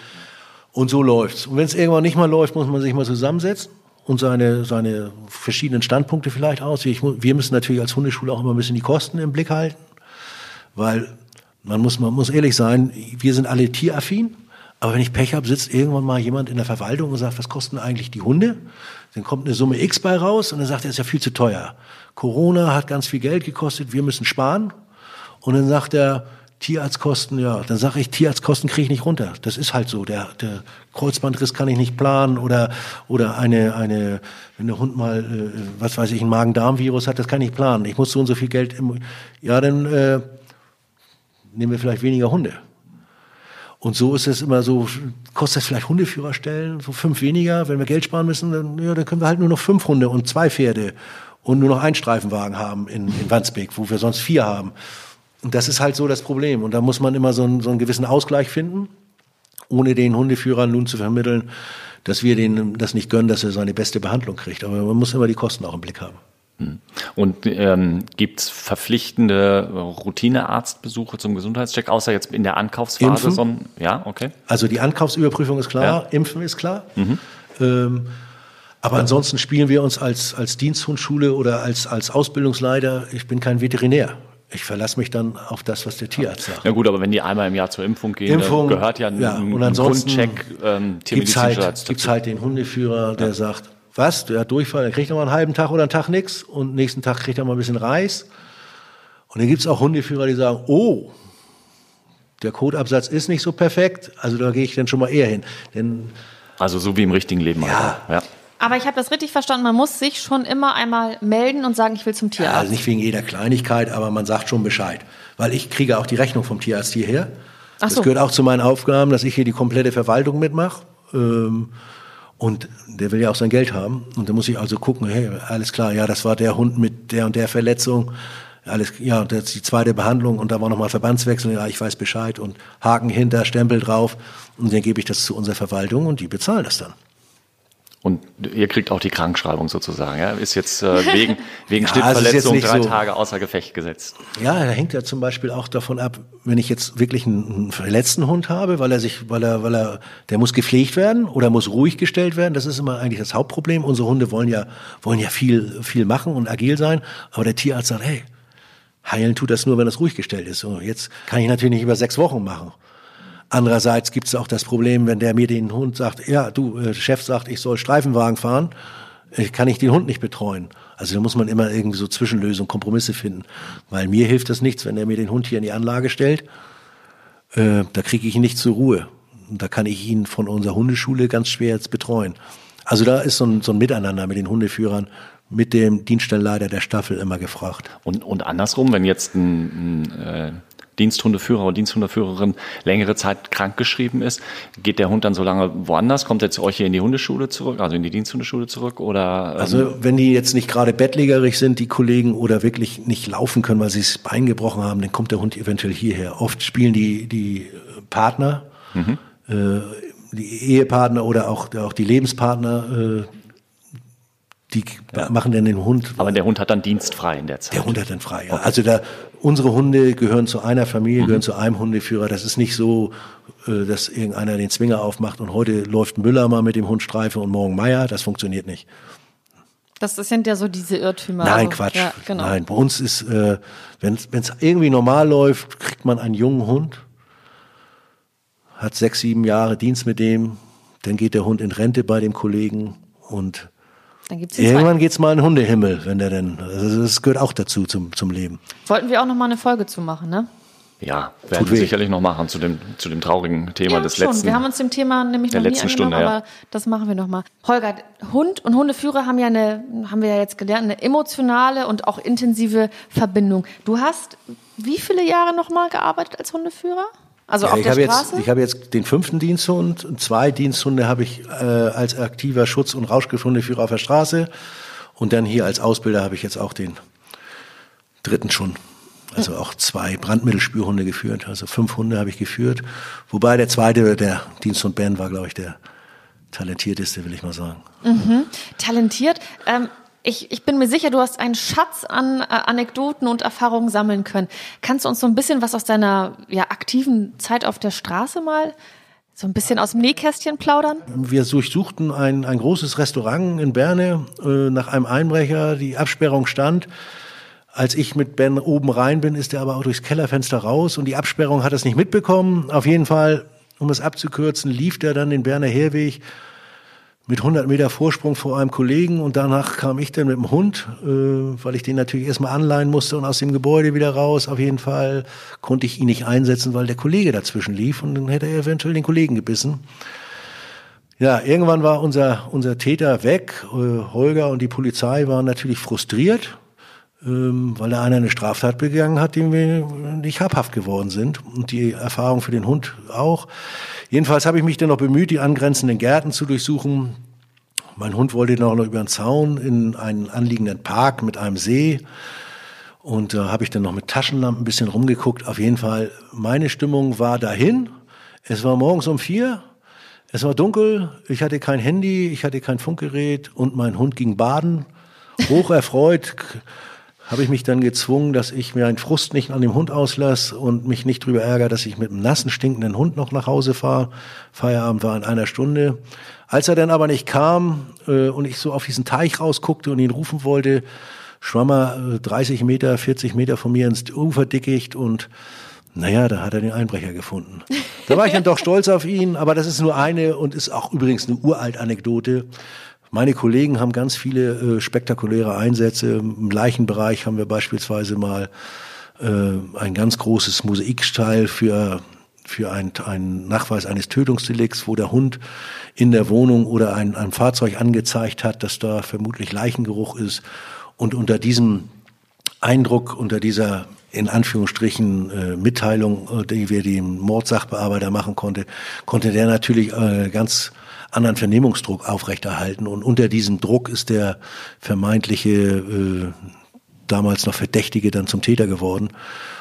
Und so läuft's. Und wenn es irgendwann nicht mal läuft, muss man sich mal zusammensetzen und seine, seine verschiedenen Standpunkte vielleicht aus. Ich, wir müssen natürlich als Hundeschule auch immer ein bisschen die Kosten im Blick halten, weil man muss, man muss ehrlich sein, wir sind alle tieraffin. Aber wenn ich Pech habe, sitzt irgendwann mal jemand in der Verwaltung und sagt, was kosten eigentlich die Hunde? Dann kommt eine Summe X bei raus und dann sagt er, ist ja viel zu teuer. Corona hat ganz viel Geld gekostet, wir müssen sparen. Und dann sagt er, Tierarztkosten, ja, dann sage ich, Tierarztkosten kriege ich nicht runter. Das ist halt so. Der, der Kreuzbandriss kann ich nicht planen oder, oder eine, eine, wenn der Hund mal, äh, was weiß ich, ein Magen-Darm-Virus hat, das kann ich planen. Ich muss so und so viel Geld im, ja, dann äh, nehmen wir vielleicht weniger Hunde. Und so ist es immer so, kostet das vielleicht Hundeführerstellen, so fünf weniger. Wenn wir Geld sparen müssen, dann, ja, dann können wir halt nur noch fünf Hunde und zwei Pferde und nur noch einen Streifenwagen haben in, in Wandsbek, wo wir sonst vier haben. Und das ist halt so das Problem. Und da muss man immer so einen, so einen gewissen Ausgleich finden, ohne den Hundeführern nun zu vermitteln, dass wir denen das nicht gönnen, dass er seine beste Behandlung kriegt. Aber man muss immer die Kosten auch im Blick haben. Und ähm, gibt es verpflichtende Routinearztbesuche zum Gesundheitscheck, außer jetzt in der Ankaufsphase? Impfen? Ja, okay. Also die Ankaufsüberprüfung ist klar, Impfen ist klar. Ähm, aber ansonsten spielen wir uns als, als Diensthundschule oder als, als Ausbildungsleiter, ich bin kein Veterinär. Ich verlasse mich dann auf das, was der Tierarzt sagt. Ja gut, aber wenn die einmal im Jahr zur Impfung gehen, Impfung, gehört ja ein, ja, ein und ansonsten Grundcheck ähm, Gibt's halt, gibt's halt den Hundeführer, der sagt, was, der hat Durchfall, der kriegt noch mal einen halben Tag oder einen Tag nix und nächsten Tag kriegt er mal ein bisschen Reis. Und dann gibt's auch Hundeführer, die sagen, oh, der Kotabsatz ist nicht so perfekt, also da gehe ich dann schon mal eher hin. Denn Also so wie im richtigen Leben. Ja. Also. ja. Aber ich habe das richtig verstanden, man muss sich schon immer einmal melden und sagen, ich will zum Ja, Tierarzt. also nicht wegen jeder Kleinigkeit, aber man sagt schon Bescheid. Weil ich kriege auch die Rechnung vom Tierarzt hierher. Ach Das so. gehört auch zu meinen Aufgaben, dass ich hier die komplette Verwaltung mitmache. Ähm, und der will ja auch sein Geld haben. Und da muss ich also gucken, hey, alles klar, ja, das war der Hund mit der und der Verletzung. Alles, ja, das ist die zweite Behandlung und da war nochmal Verbandswechsel, ja, ich weiß Bescheid und Haken hinter, Stempel drauf und dann gebe ich das zu unserer Verwaltung und die bezahlen das dann. Und ihr kriegt auch die Krankschreibung sozusagen. Ja? Ist jetzt äh, wegen, wegen Ja, Schnittverletzung drei so- Tage außer Gefecht gesetzt. Ja, da hängt ja zum Beispiel auch davon ab, wenn ich jetzt wirklich einen, einen verletzten Hund habe, weil er sich, weil er, weil er, der muss gepflegt werden oder muss ruhig gestellt werden. Das ist immer eigentlich das Hauptproblem. Unsere Hunde wollen ja, wollen ja viel, viel machen und agil sein. Aber der Tierarzt sagt, hey, heilen tut das nur, wenn das ruhig gestellt ist. So, jetzt kann ich natürlich nicht über sechs Wochen machen. Andererseits gibt es auch das Problem, wenn der mir den Hund sagt, ja, du, äh, Chef sagt, ich soll Streifenwagen fahren, äh, kann ich den Hund nicht betreuen. Also da muss man immer irgendwie so Zwischenlösungen, Kompromisse finden. Weil mir hilft das nichts, wenn er mir den Hund hier in die Anlage stellt. Äh, da kriege ich ihn nicht zur Ruhe. Und da kann ich ihn von unserer Hundeschule ganz schwer jetzt betreuen. Also da ist so ein, so ein Miteinander mit den Hundeführern, mit dem Dienststellenleiter der Staffel immer gefragt. Und, und andersrum, wenn jetzt ein, ein äh, Diensthundeführer oder Diensthundeführerin längere Zeit krankgeschrieben ist, geht der Hund dann so lange woanders? Kommt er zu euch hier in die Hundeschule zurück, also in die Diensthundeschule zurück? Oder, ähm also wenn die jetzt nicht gerade bettlägerig sind, die Kollegen, oder wirklich nicht laufen können, weil sie das Bein gebrochen haben, dann kommt der Hund eventuell hierher. Oft spielen die, die Partner, mhm. äh, die Ehepartner oder auch, auch die Lebenspartner, äh, die ja. machen dann den Hund. Aber der Hund hat dann dienstfrei in der Zeit. Der Hund hat dann frei, ja. Okay. Also da, unsere Hunde gehören zu einer Familie, mhm. gehören zu einem Hundeführer. Das ist nicht so, äh, dass irgendeiner den Zwinger aufmacht und heute läuft Müller mal mit dem Hund Streife und morgen Meier. Das funktioniert nicht. Das sind ja so diese Irrtümer. Nein, Quatsch. Ja, genau. Nein, bei uns ist, äh, wenn es irgendwie normal läuft, kriegt man einen jungen Hund, hat sechs, sieben Jahre Dienst mit dem, dann geht der Hund in Rente bei dem Kollegen und dann gibt's Irgendwann geht es mal in den Hundehimmel, wenn der denn. Also das gehört auch dazu zum, zum Leben. Wollten wir auch noch mal eine Folge zu machen, ne? Ja, werden wir sicherlich noch machen zu dem, zu dem traurigen Thema ja, des schon. letzten. Wir haben uns dem Thema nämlich noch nie letzten Stunde, ja. aber das machen wir noch mal. Holger, Hund und Hundeführer haben ja eine, haben wir ja jetzt gelernt, eine emotionale und auch intensive Verbindung. Du hast wie viele Jahre noch mal gearbeitet als Hundeführer? Also ja, auf der Straße? Jetzt, ich habe jetzt den fünften Diensthund und zwei Diensthunde habe ich äh, als aktiver Schutz- und Rauschgifthundeführer auf der Straße. Und dann hier als Ausbilder habe ich jetzt auch den dritten schon. Also auch zwei Brandmittelspürhunde geführt. Also fünf Hunde habe ich geführt. Wobei der zweite, der Diensthund Ben, war, glaube ich, der talentierteste, will ich mal sagen. Mhm. Talentiert. Ähm, ich, ich bin mir sicher, du hast einen Schatz an äh, Anekdoten und Erfahrungen sammeln können. Kannst du uns so ein bisschen was aus deiner ja, aktiven Zeit auf der Straße mal so ein bisschen aus dem Nähkästchen plaudern? Wir durchsuchten ein, ein großes Restaurant in Berne äh, nach einem Einbrecher. Die Absperrung stand. Als ich mit Ben oben rein bin, ist er aber auch durchs Kellerfenster raus und die Absperrung hat es nicht mitbekommen. Auf jeden Fall, um es abzukürzen, lief der dann den Berner Herweg mit 100 Meter Vorsprung vor einem Kollegen und danach kam ich dann mit dem Hund, äh, weil ich den natürlich erstmal anleihen musste und aus dem Gebäude wieder raus. Auf jeden Fall konnte ich ihn nicht einsetzen, weil der Kollege dazwischen lief und dann hätte er eventuell den Kollegen gebissen. Ja, irgendwann war unser, unser Täter weg. Äh, Holger und die Polizei waren natürlich frustriert, ähm, weil da einer eine Straftat begangen hat, dem wir nicht habhaft geworden sind. Und die Erfahrung für den Hund auch. Jedenfalls habe ich mich dann noch bemüht, die angrenzenden Gärten zu durchsuchen. Mein Hund wollte noch über den Zaun in einen anliegenden Park mit einem See. Und da äh, habe ich dann noch mit Taschenlampen ein bisschen rumgeguckt. Auf jeden Fall, meine Stimmung war dahin. Es war morgens um vier. Es war dunkel. Ich hatte kein Handy, ich hatte kein Funkgerät und mein Hund ging baden. Hoch erfreut habe ich mich dann gezwungen, dass ich mir einen Frust nicht an dem Hund auslasse und mich nicht drüber ärgere, dass ich mit einem nassen, stinkenden Hund noch nach Hause fahre. Feierabend war in einer Stunde. Als er dann aber nicht kam äh, und ich so auf diesen Teich rausguckte und ihn rufen wollte, schwamm er äh, 30 Meter, 40 Meter von mir ins Ufer dickicht und naja, da hat er den Einbrecher gefunden. Da war ich dann doch stolz auf ihn, aber das ist nur eine und ist auch übrigens eine uralt Anekdote. Meine Kollegen haben ganz viele äh, spektakuläre Einsätze. Im Leichenbereich haben wir beispielsweise mal äh, ein ganz großes Mosaiksteil für für einen Nachweis eines Tötungsdelikts, wo der Hund in der Wohnung oder ein, ein Fahrzeug angezeigt hat, dass da vermutlich Leichengeruch ist. Und unter diesem Eindruck, unter dieser in Anführungsstrichen äh, Mitteilung, äh, die wir dem Mordsachbearbeiter machen konnte, konnte der natürlich äh, ganz anderen Vernehmungsdruck aufrechterhalten. Und unter diesem Druck ist der vermeintliche, äh, damals noch Verdächtige dann zum Täter geworden.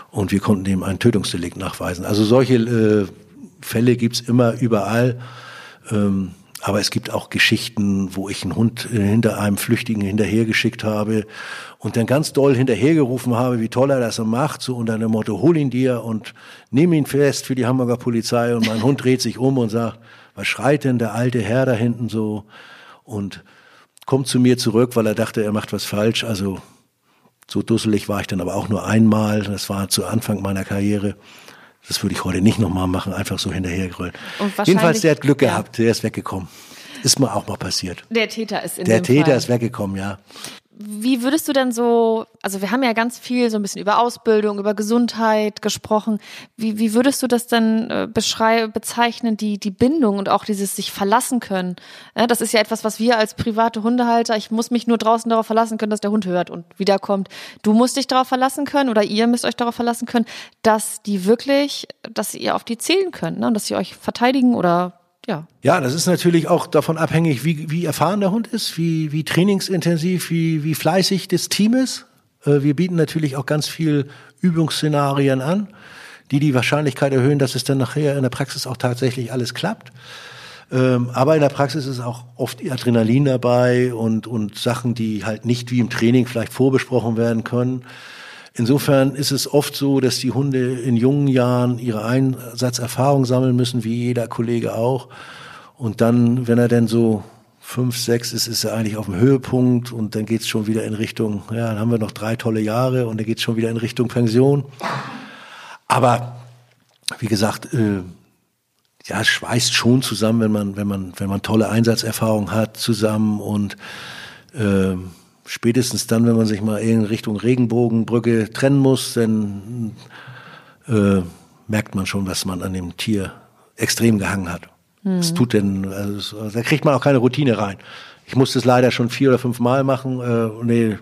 Und wir konnten ihm ein Tötungsdelikt nachweisen. Also solche äh, Fälle gibt's immer überall. Ähm, aber es gibt auch Geschichten, wo ich einen Hund äh, hinter einem Flüchtigen hinterhergeschickt habe und dann ganz doll hinterhergerufen habe, wie toll er das macht, so unter dem Motto, hol ihn dir und nimm ihn fest für die Hamburger Polizei. Und mein Hund dreht sich um und sagt, was schreit denn der alte Herr da hinten so? Und kommt zu mir zurück, weil er dachte, er macht was falsch. Also so dusselig war ich dann aber auch nur einmal. Das war zu Anfang meiner Karriere. Das würde ich heute nicht nochmal machen, einfach so hinterhergrüllen. Jedenfalls, der hat Glück gehabt, ja. der ist weggekommen. Ist mir auch mal passiert. Der Täter ist in Der Täter Fall. ist weggekommen, ja. Wie würdest du denn so also wir haben ja ganz viel so ein bisschen über Ausbildung, über Gesundheit gesprochen. Wie, wie würdest du das denn äh, beschreiben, bezeichnen, die, die Bindung und auch dieses sich verlassen können? Das ist ja etwas, was wir als private Hundehalter, ich muss mich nur draußen darauf verlassen können, dass der Hund hört und wiederkommt. Du musst dich darauf verlassen können oder ihr müsst euch darauf verlassen können, dass die wirklich, dass ihr auf die zählen könnt ne? und dass sie euch verteidigen oder ja. Ja, das ist natürlich auch davon abhängig, wie, wie erfahren der Hund ist, wie, wie trainingsintensiv, wie, wie fleißig das Team ist. Äh, wir bieten natürlich auch ganz viel Übungsszenarien an, die die Wahrscheinlichkeit erhöhen, dass es dann nachher in der Praxis auch tatsächlich alles klappt. Ähm, aber in der Praxis ist auch oft Adrenalin dabei und, und Sachen, die halt nicht wie im Training vielleicht vorbesprochen werden können. Insofern ist es oft so, dass die Hunde in jungen Jahren ihre Einsatzerfahrung sammeln müssen, wie jeder Kollege auch. Und dann, wenn er denn so fünf, sechs ist, ist er eigentlich auf dem Höhepunkt und dann geht's schon wieder in Richtung, ja, dann haben wir noch drei tolle Jahre und dann geht's schon wieder in Richtung Pension. Aber wie gesagt, äh, ja, es schweißt schon zusammen, wenn man, wenn man, wenn man tolle Einsatzerfahrung hat zusammen und äh, spätestens dann, wenn man sich mal in Richtung Regenbogenbrücke trennen muss, dann äh, merkt man schon, was man an dem Tier extrem gehangen hat. Es mhm. tut denn, also, da kriegt man auch keine Routine rein. Ich musste es leider schon vier oder fünf Mal machen. Äh, nee,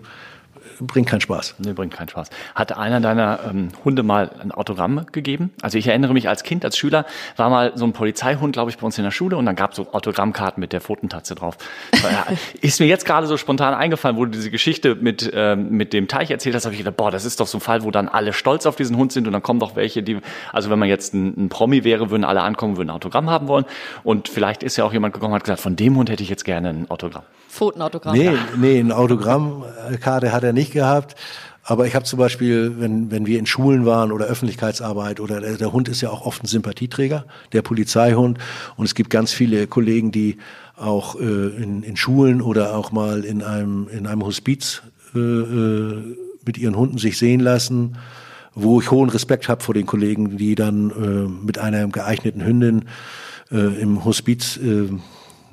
bringt keinen Spaß. Nee, bringt keinen Spaß. Hat einer deiner ähm, Hunde mal ein Autogramm gegeben? Also ich erinnere mich als Kind, als Schüler, war mal so ein Polizeihund, glaube ich, bei uns in der Schule und dann gab es so Autogrammkarten mit der Pfotentatze drauf. ist mir jetzt gerade so spontan eingefallen, wo du diese Geschichte mit, ähm, mit dem Teich erzählt hast, habe ich gedacht, boah, das ist doch so ein Fall, wo dann alle stolz auf diesen Hund sind und dann kommen doch welche, die, also wenn man jetzt ein, ein Promi wäre, würden alle ankommen, würden ein Autogramm haben wollen und vielleicht ist ja auch jemand gekommen und hat gesagt, von dem Hund hätte ich jetzt gerne ein Autogramm. Pfotenautogramm. Nee, nee, ein Autogrammkarte hat er nicht gehabt. Aber ich habe zum Beispiel, wenn, wenn wir in Schulen waren oder Öffentlichkeitsarbeit oder der, der, Hund ist ja auch oft ein Sympathieträger, der Polizeihund. Und es gibt ganz viele Kollegen, die auch äh, in, in Schulen oder auch mal in einem, in einem Hospiz äh, äh, mit ihren Hunden sich sehen lassen, wo ich hohen Respekt habe vor den Kollegen, die dann äh, mit einer geeigneten Hündin äh, im Hospiz äh,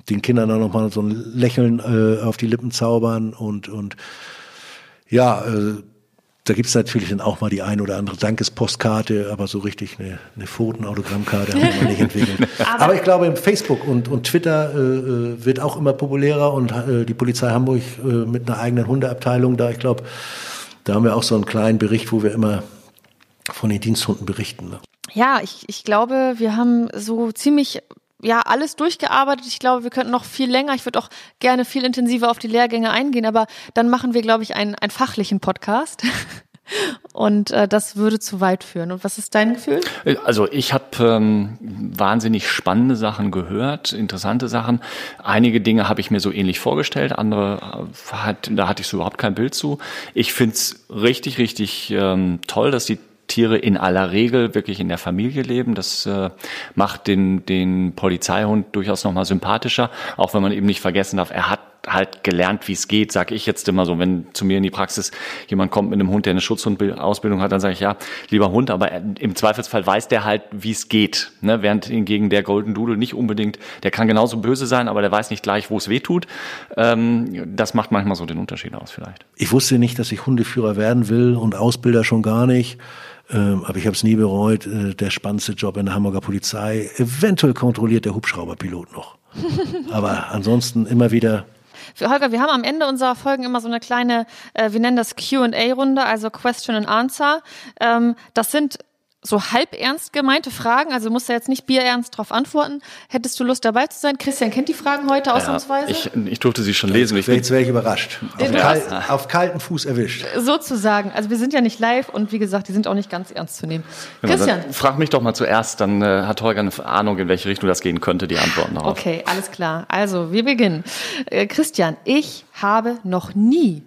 den Kindern dann nochmal so ein Lächeln äh, auf die Lippen zaubern und, und ja, äh, da gibt's natürlich dann auch mal die ein oder andere Dankespostkarte, aber so richtig eine, eine Pfotenautogrammkarte haben wir nicht entwickelt. aber, aber, ich glaube, im Facebook und, und Twitter äh, äh, wird auch immer populärer und äh, die Polizei Hamburg äh, mit einer eigenen Hundeabteilung da, ich glaube, da haben wir auch so einen kleinen Bericht, wo wir immer von den Diensthunden berichten. Ne? Ja, ich, ich glaube, wir haben so ziemlich ja alles durchgearbeitet. Ich glaube, wir könnten noch viel länger. Ich würde auch gerne viel intensiver auf die Lehrgänge eingehen, aber dann machen wir, glaube ich, einen, einen fachlichen Podcast. Und äh, das würde zu weit führen. Und was ist dein Gefühl? Also ich habe ähm, wahnsinnig spannende Sachen gehört, interessante Sachen. Einige Dinge habe ich mir so ähnlich vorgestellt, andere äh, hat, da hatte ich so überhaupt kein Bild zu. Ich find's richtig, richtig ähm, toll, dass die Tiere in aller Regel wirklich in der Familie leben. Das äh, macht den, den Polizeihund durchaus nochmal sympathischer, auch wenn man eben nicht vergessen darf, er hat halt gelernt, wie es geht, sag ich jetzt immer so, wenn zu mir in die Praxis jemand kommt mit einem Hund, der eine Schutzhundausbildung hat, dann sage ich, ja, lieber Hund, aber im Zweifelsfall weiß der halt, wie es geht. Ne? Während hingegen der Golden Doodle nicht unbedingt, der kann genauso böse sein, aber der weiß nicht gleich, wo es weh tut. Ähm, das macht manchmal so den Unterschied aus vielleicht. Ich wusste nicht, dass ich Hundeführer werden will und Ausbilder schon gar nicht. Ähm, aber ich habe es nie bereut. Äh, der spannendste Job in der Hamburger Polizei. Eventuell kontrolliert der Hubschrauberpilot noch. aber ansonsten immer wieder Holger, wir haben am Ende unserer Folgen immer so eine kleine, äh, wir nennen das Q&A-Runde, also Question and Answer. Ähm, das sind so halb ernst gemeinte Fragen, also musst du jetzt nicht bierernst drauf antworten. Hättest du Lust dabei zu sein? Christian kennt die Fragen heute ausnahmsweise? ich, ich durfte sie schon lesen. Ich jetzt wäre ich überrascht. Auf, kal auf, kalten Fuß erwischt. Sozusagen. Also wir sind ja nicht live und wie gesagt, die sind auch nicht ganz ernst zu nehmen. Genau, Christian. Frag mich doch mal zuerst, dann äh, hat Holger eine Ahnung, in welche Richtung das gehen könnte, die Antworten darauf. Okay, alles klar. Also, wir beginnen. Äh, Christian, ich habe noch nie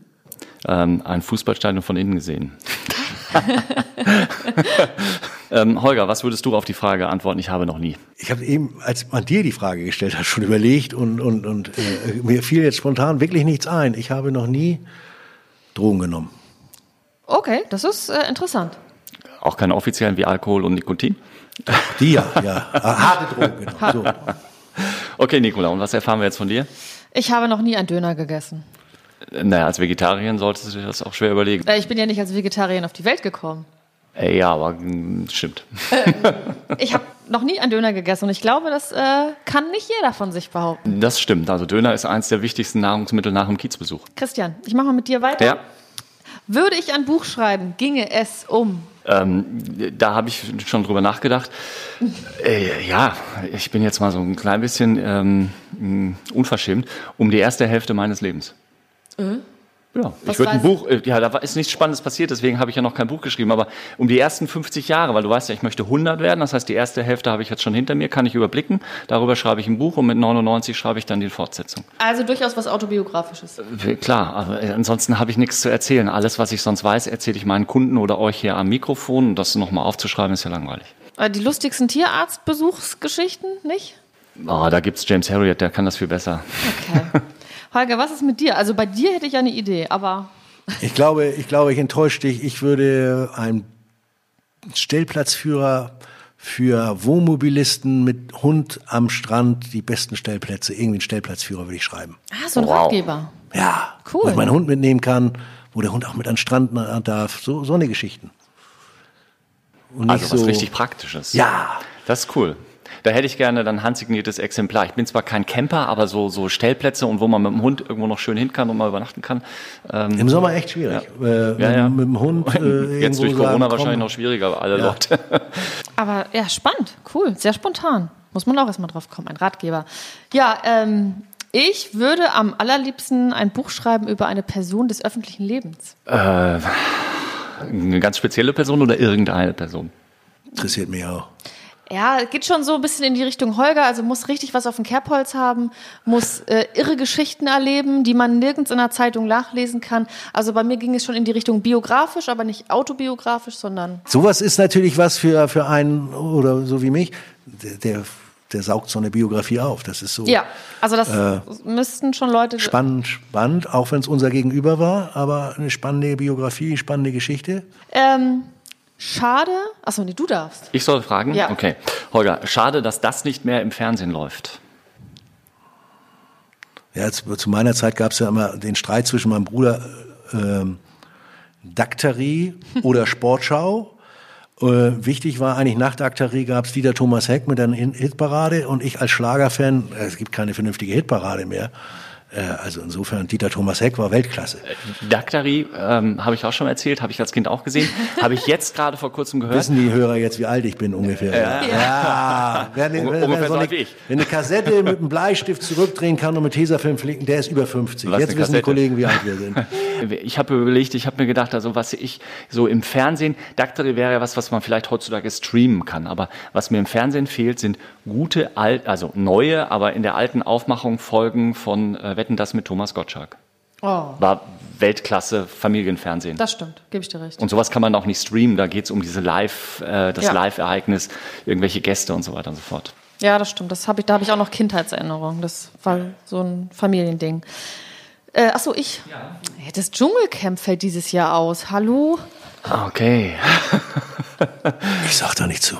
ähm, ein Fußballstadion von innen gesehen. ähm, Holger, was würdest du auf die Frage antworten? Ich habe noch nie. Ich habe eben, als man dir die Frage gestellt hat, schon überlegt und, und, und äh, mir fiel jetzt spontan wirklich nichts ein. Ich habe noch nie Drogen genommen. Okay, das ist äh, interessant. Auch keine offiziellen wie Alkohol und Nikotin? Die ja, ja. Ah, harte Drogen, genau. So. Okay, Nicola, und was erfahren wir jetzt von dir? Ich habe noch nie einen Döner gegessen. Naja, als Vegetarier solltest du dir das auch schwer überlegen. Äh, Ich bin ja nicht als Vegetarier auf die Welt gekommen. Äh, Ja, aber mm, stimmt. Ich habe noch nie einen Döner gegessen und ich glaube, das äh, kann nicht jeder von sich behaupten. Das stimmt. Also Döner ist eins der wichtigsten Nahrungsmittel nach dem Kiezbesuch. Christian, ich mache mal mit dir weiter. Ja. Würde ich ein Buch schreiben, ginge es um. Ähm, da habe ich schon drüber nachgedacht. Äh, ja, ich bin jetzt mal so ein klein bisschen ähm, mh, unverschämt. Um die erste Hälfte meines Lebens. Ja, Was ich würde ein Buch, äh, ja, da ist nichts Spannendes passiert, deswegen habe ich ja noch kein Buch geschrieben, aber um die ersten 50 Jahre, weil du weißt ja, ich möchte 100 werden, das heißt, die erste Hälfte habe ich jetzt schon hinter mir, kann ich überblicken, darüber schreibe ich ein Buch und mit 99 schreibe ich dann die Fortsetzung. Also durchaus was Autobiografisches. Äh, Klar, aber äh, ansonsten habe ich nichts zu erzählen. Alles, was ich sonst weiß, erzähle ich meinen Kunden oder euch hier am Mikrofon und das nochmal aufzuschreiben, ist ja langweilig. Äh, Die lustigsten Tierarztbesuchsgeschichten, nicht? Oh, da gibt's James Harriet, der kann das viel besser. Okay. Holger, was ist mit dir? Also bei dir hätte ich ja eine Idee, aber Ich glaube, ich glaube, ich enttäusche dich. Ich würde einen Stellplatzführer für Wohnmobilisten mit Hund am Strand die besten Stellplätze, irgendwie einen Stellplatzführer würde ich schreiben. ah, so ein Wow. Ratgeber. Ja, Cool. wo ich meinen Hund mitnehmen kann, wo der Hund auch mit an den Strand darf. So, so eine Geschichten. Und nicht Also was so, richtig Praktisches. Ja, Das ist cool. Da hätte ich gerne dann handsigniertes Exemplar. Ich bin zwar kein Camper, aber so, so Stellplätze und wo man mit dem Hund irgendwo noch schön hin kann und mal übernachten kann. Ähm, im Sommer echt schwierig. Äh, Ja, ja. Mit dem Hund äh, jetzt durch Corona sagen, wahrscheinlich noch schwieriger, alle Ja. Leute. Aber ja, spannend, cool, sehr spontan. Muss man auch erstmal drauf kommen, ein Ratgeber. Ja, ähm, ich würde am allerliebsten ein Buch schreiben über eine Person des öffentlichen Lebens. Eine ganz spezielle Person oder irgendeine Person? Interessiert mich auch. Ja, geht schon so ein bisschen in die Richtung Holger, also muss richtig was auf dem Kerbholz haben, muss äh, irre Geschichten erleben, die man nirgends in der Zeitung nachlesen kann. Also bei mir ging es schon in die Richtung biografisch, aber nicht autobiografisch, sondern Sowas ist natürlich was für, für einen oder so wie mich. Der, der, der saugt so eine Biografie auf. Das ist so ja, also das müssten schon Leute spannend, spannend, auch wenn es unser Gegenüber war, aber eine spannende Biografie, spannende Geschichte. Ähm, schade. Achso, nee, du darfst. Ich soll fragen? Ja. Okay. Holger, schade, dass das nicht mehr im Fernsehen läuft. Ja, zu meiner Zeit gab es ja immer den Streit zwischen meinem Bruder äh, ähm, Dakterie oder Sportschau. Äh, wichtig war eigentlich nach Dakterie gab es Dieter Thomas Heck mit einer Hitparade und ich als Schlagerfan, äh, es gibt keine vernünftige Hitparade mehr. Äh, also insofern, Dieter Thomas Heck war Weltklasse. Daktari, ähm, habe ich auch schon erzählt, habe ich als Kind auch gesehen. habe ich jetzt gerade vor kurzem gehört. Wissen die Hörer jetzt, wie alt ich bin ungefähr? Ja. ja. Wer, eine- Unge- wer, wer, so wie eine, Kassette mit einem Bleistift zurückdrehen kann und mit Tesafilm flicken, der ist über 50. Was, jetzt wissen die? Kollegen, wie alt wir sind. Ich habe überlegt, ich habe mir gedacht, also was ich so im Fernsehen, Daktari wäre ja was, was man vielleicht heutzutage streamen kann, aber was mir im Fernsehen fehlt, sind gute, alt, also neue, aber in der alten Aufmachung Folgen von äh, Wetten das mit Thomas Gottschalk. Oh, War Weltklasse Familienfernsehen. das stimmt, gebe ich dir recht. und sowas kann man auch nicht streamen, da geht es um diese Live, äh, das Ja. Live-Ereignis, irgendwelche Gäste und so weiter und so fort. Ja, das stimmt. Das hab ich, da habe ich auch noch Kindheitserinnerungen. Das war so ein Familiending. Äh, achso, ich. Ja. Das Dschungelcamp fällt dieses Jahr aus. Hallo? Okay. Ich sag da nicht zu.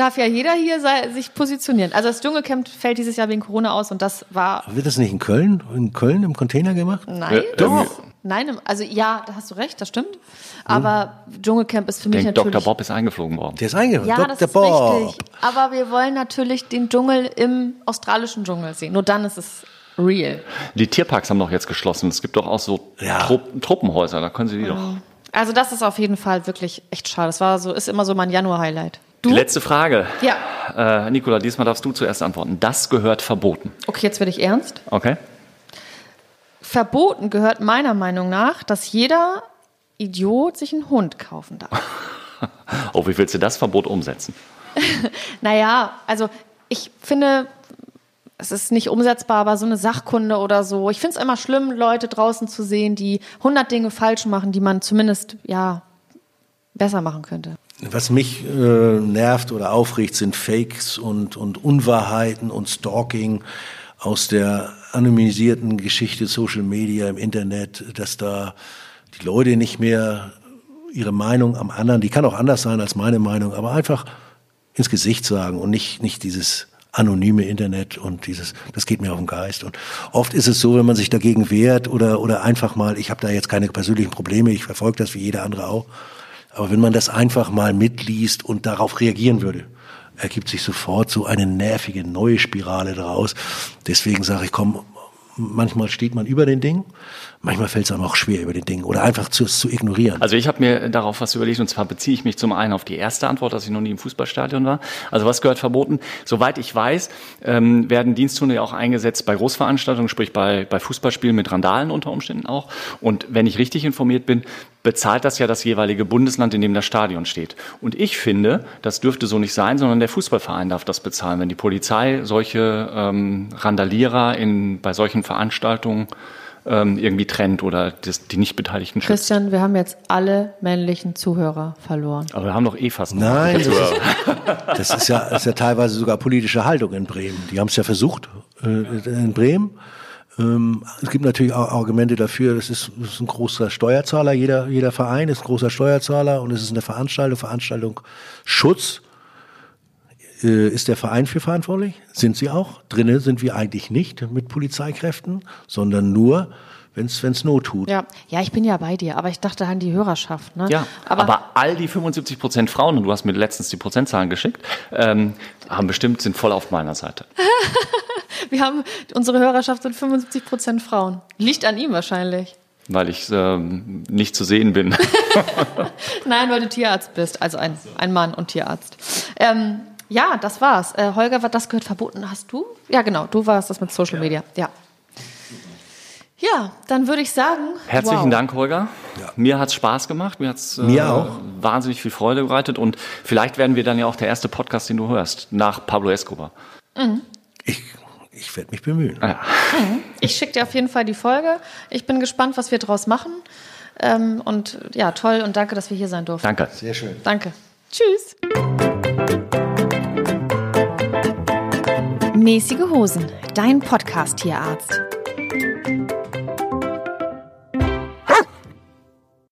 Darf ja jeder hier sei, sich positionieren. Also das Dschungelcamp fällt dieses Jahr wegen Corona aus und das war. Wird das nicht in Köln, in Köln im Container gemacht? Nein. Äh, doch. ähm, Nein, also ja, da hast du recht, das stimmt. Aber Dschungelcamp ist für Ich mich denke, natürlich. Dr. Bob ist eingeflogen worden. Der ist eingehört. Ja, Dr. das ist Bob. richtig. Aber wir wollen natürlich den Dschungel im australischen Dschungel sehen. Nur dann ist es real. Die Tierparks haben doch jetzt geschlossen. Es gibt doch auch so Ja. Trupp, Truppenhäuser, da können sie die doch. Also das ist auf jeden Fall wirklich echt schade. Das war so, ist immer so mein Januar-Highlight. Die Du? letzte Frage. Ja. Äh, Nicola, diesmal darfst du zuerst antworten. Das gehört verboten. Okay, jetzt werde ich ernst. Okay? Verboten gehört meiner Meinung nach, dass jeder Idiot sich einen Hund kaufen darf. Oh, wie willst du das Verbot umsetzen? Naja, also ich finde, es ist nicht umsetzbar, aber so eine Sachkunde oder so. Ich finde es immer schlimm, Leute draußen zu sehen, die 100 Dinge falsch machen, die man zumindest, ja, besser machen könnte. Was mich äh, nervt oder aufregt, sind Fakes und, und Unwahrheiten und Stalking aus der anonymisierten Geschichte Social Media im Internet, dass da die Leute nicht mehr ihre Meinung am anderen, die kann auch anders sein als meine Meinung, aber einfach ins Gesicht sagen und nicht, nicht dieses anonyme Internet und dieses, das geht mir auf den Geist. Und oft ist es so, wenn man sich dagegen wehrt oder, oder einfach mal, ich habe da jetzt keine persönlichen Probleme, ich verfolge das wie jeder andere auch, aber wenn man das einfach mal mitliest und darauf reagieren würde, ergibt sich sofort so eine nervige neue Spirale daraus. Deswegen sage ich, komm, manchmal steht man über den Ding, manchmal fällt es auch schwer über den Ding oder einfach zu, zu ignorieren. Also ich habe mir darauf was überlegt und zwar beziehe ich mich zum einen auf die erste Antwort, dass ich noch nie im Fußballstadion war. Also was gehört verboten? Soweit ich weiß, ähm, werden Diensthunde ja auch eingesetzt bei Großveranstaltungen, sprich bei, bei Fußballspielen mit Randalen unter Umständen auch. Und wenn ich richtig informiert bin, bezahlt das ja das jeweilige Bundesland, in dem das Stadion steht. Und ich finde, das dürfte so nicht sein, sondern der Fußballverein darf das bezahlen. Wenn die Polizei solche ähm, Randalierer in, bei solchen Veranstaltungen ähm, irgendwie trennt oder das, die nicht Beteiligten schützt. Christian, wir haben jetzt alle männlichen Zuhörer verloren. Aber wir haben doch eh fast Nein, das ist, das ist, ja, das ist ja teilweise sogar politische Haltung in Bremen. Die haben es ja versucht äh, in Bremen. Ähm, es gibt natürlich auch Argumente dafür, das ist, das ist ein großer Steuerzahler, jeder, jeder Verein ist ein großer Steuerzahler und es ist eine Veranstaltung, Veranstaltung Schutz äh, ist der Verein für verantwortlich? Sind sie auch? Drinnen sind wir eigentlich nicht mit Polizeikräften, sondern nur, wenn es Not tut. Ja. ja, ich bin ja bei dir, aber ich dachte an die Hörerschaft. Ne? Ja, aber, aber all die 75 Prozent Frauen, und du hast mir letztens die Prozentzahlen geschickt, ähm, haben bestimmt, sind voll auf meiner Seite. wir haben, unsere Hörerschaft sind 75 Prozent Frauen. Liegt an ihm wahrscheinlich. Weil ich ähm, nicht zu sehen bin. Nein, weil du Tierarzt bist, also ein, ein Mann und Tierarzt. Ähm, ja, das war's. Äh, Holger, das gehört verboten. Hast du? Ja, genau. Du warst das mit Social ja. Media. Ja. Ja, dann würde ich sagen. Herzlichen wow. Dank, Holger. Ja. Mir hat's Spaß gemacht. Mir hat's äh, Mir auch. wahnsinnig viel Freude bereitet. Und vielleicht werden wir dann ja auch der erste Podcast, den du hörst, nach Pablo Escobar. Mhm. Ich, ich werde mich bemühen. Ah, ja. Mhm. Ich schicke dir auf jeden Fall die Folge. Ich bin gespannt, was wir draus machen. Ähm, und ja, toll und danke, dass wir hier sein durften. Danke. Sehr schön. Danke. Tschüss. Mäßige Hosen, dein Podcast-Tierarzt.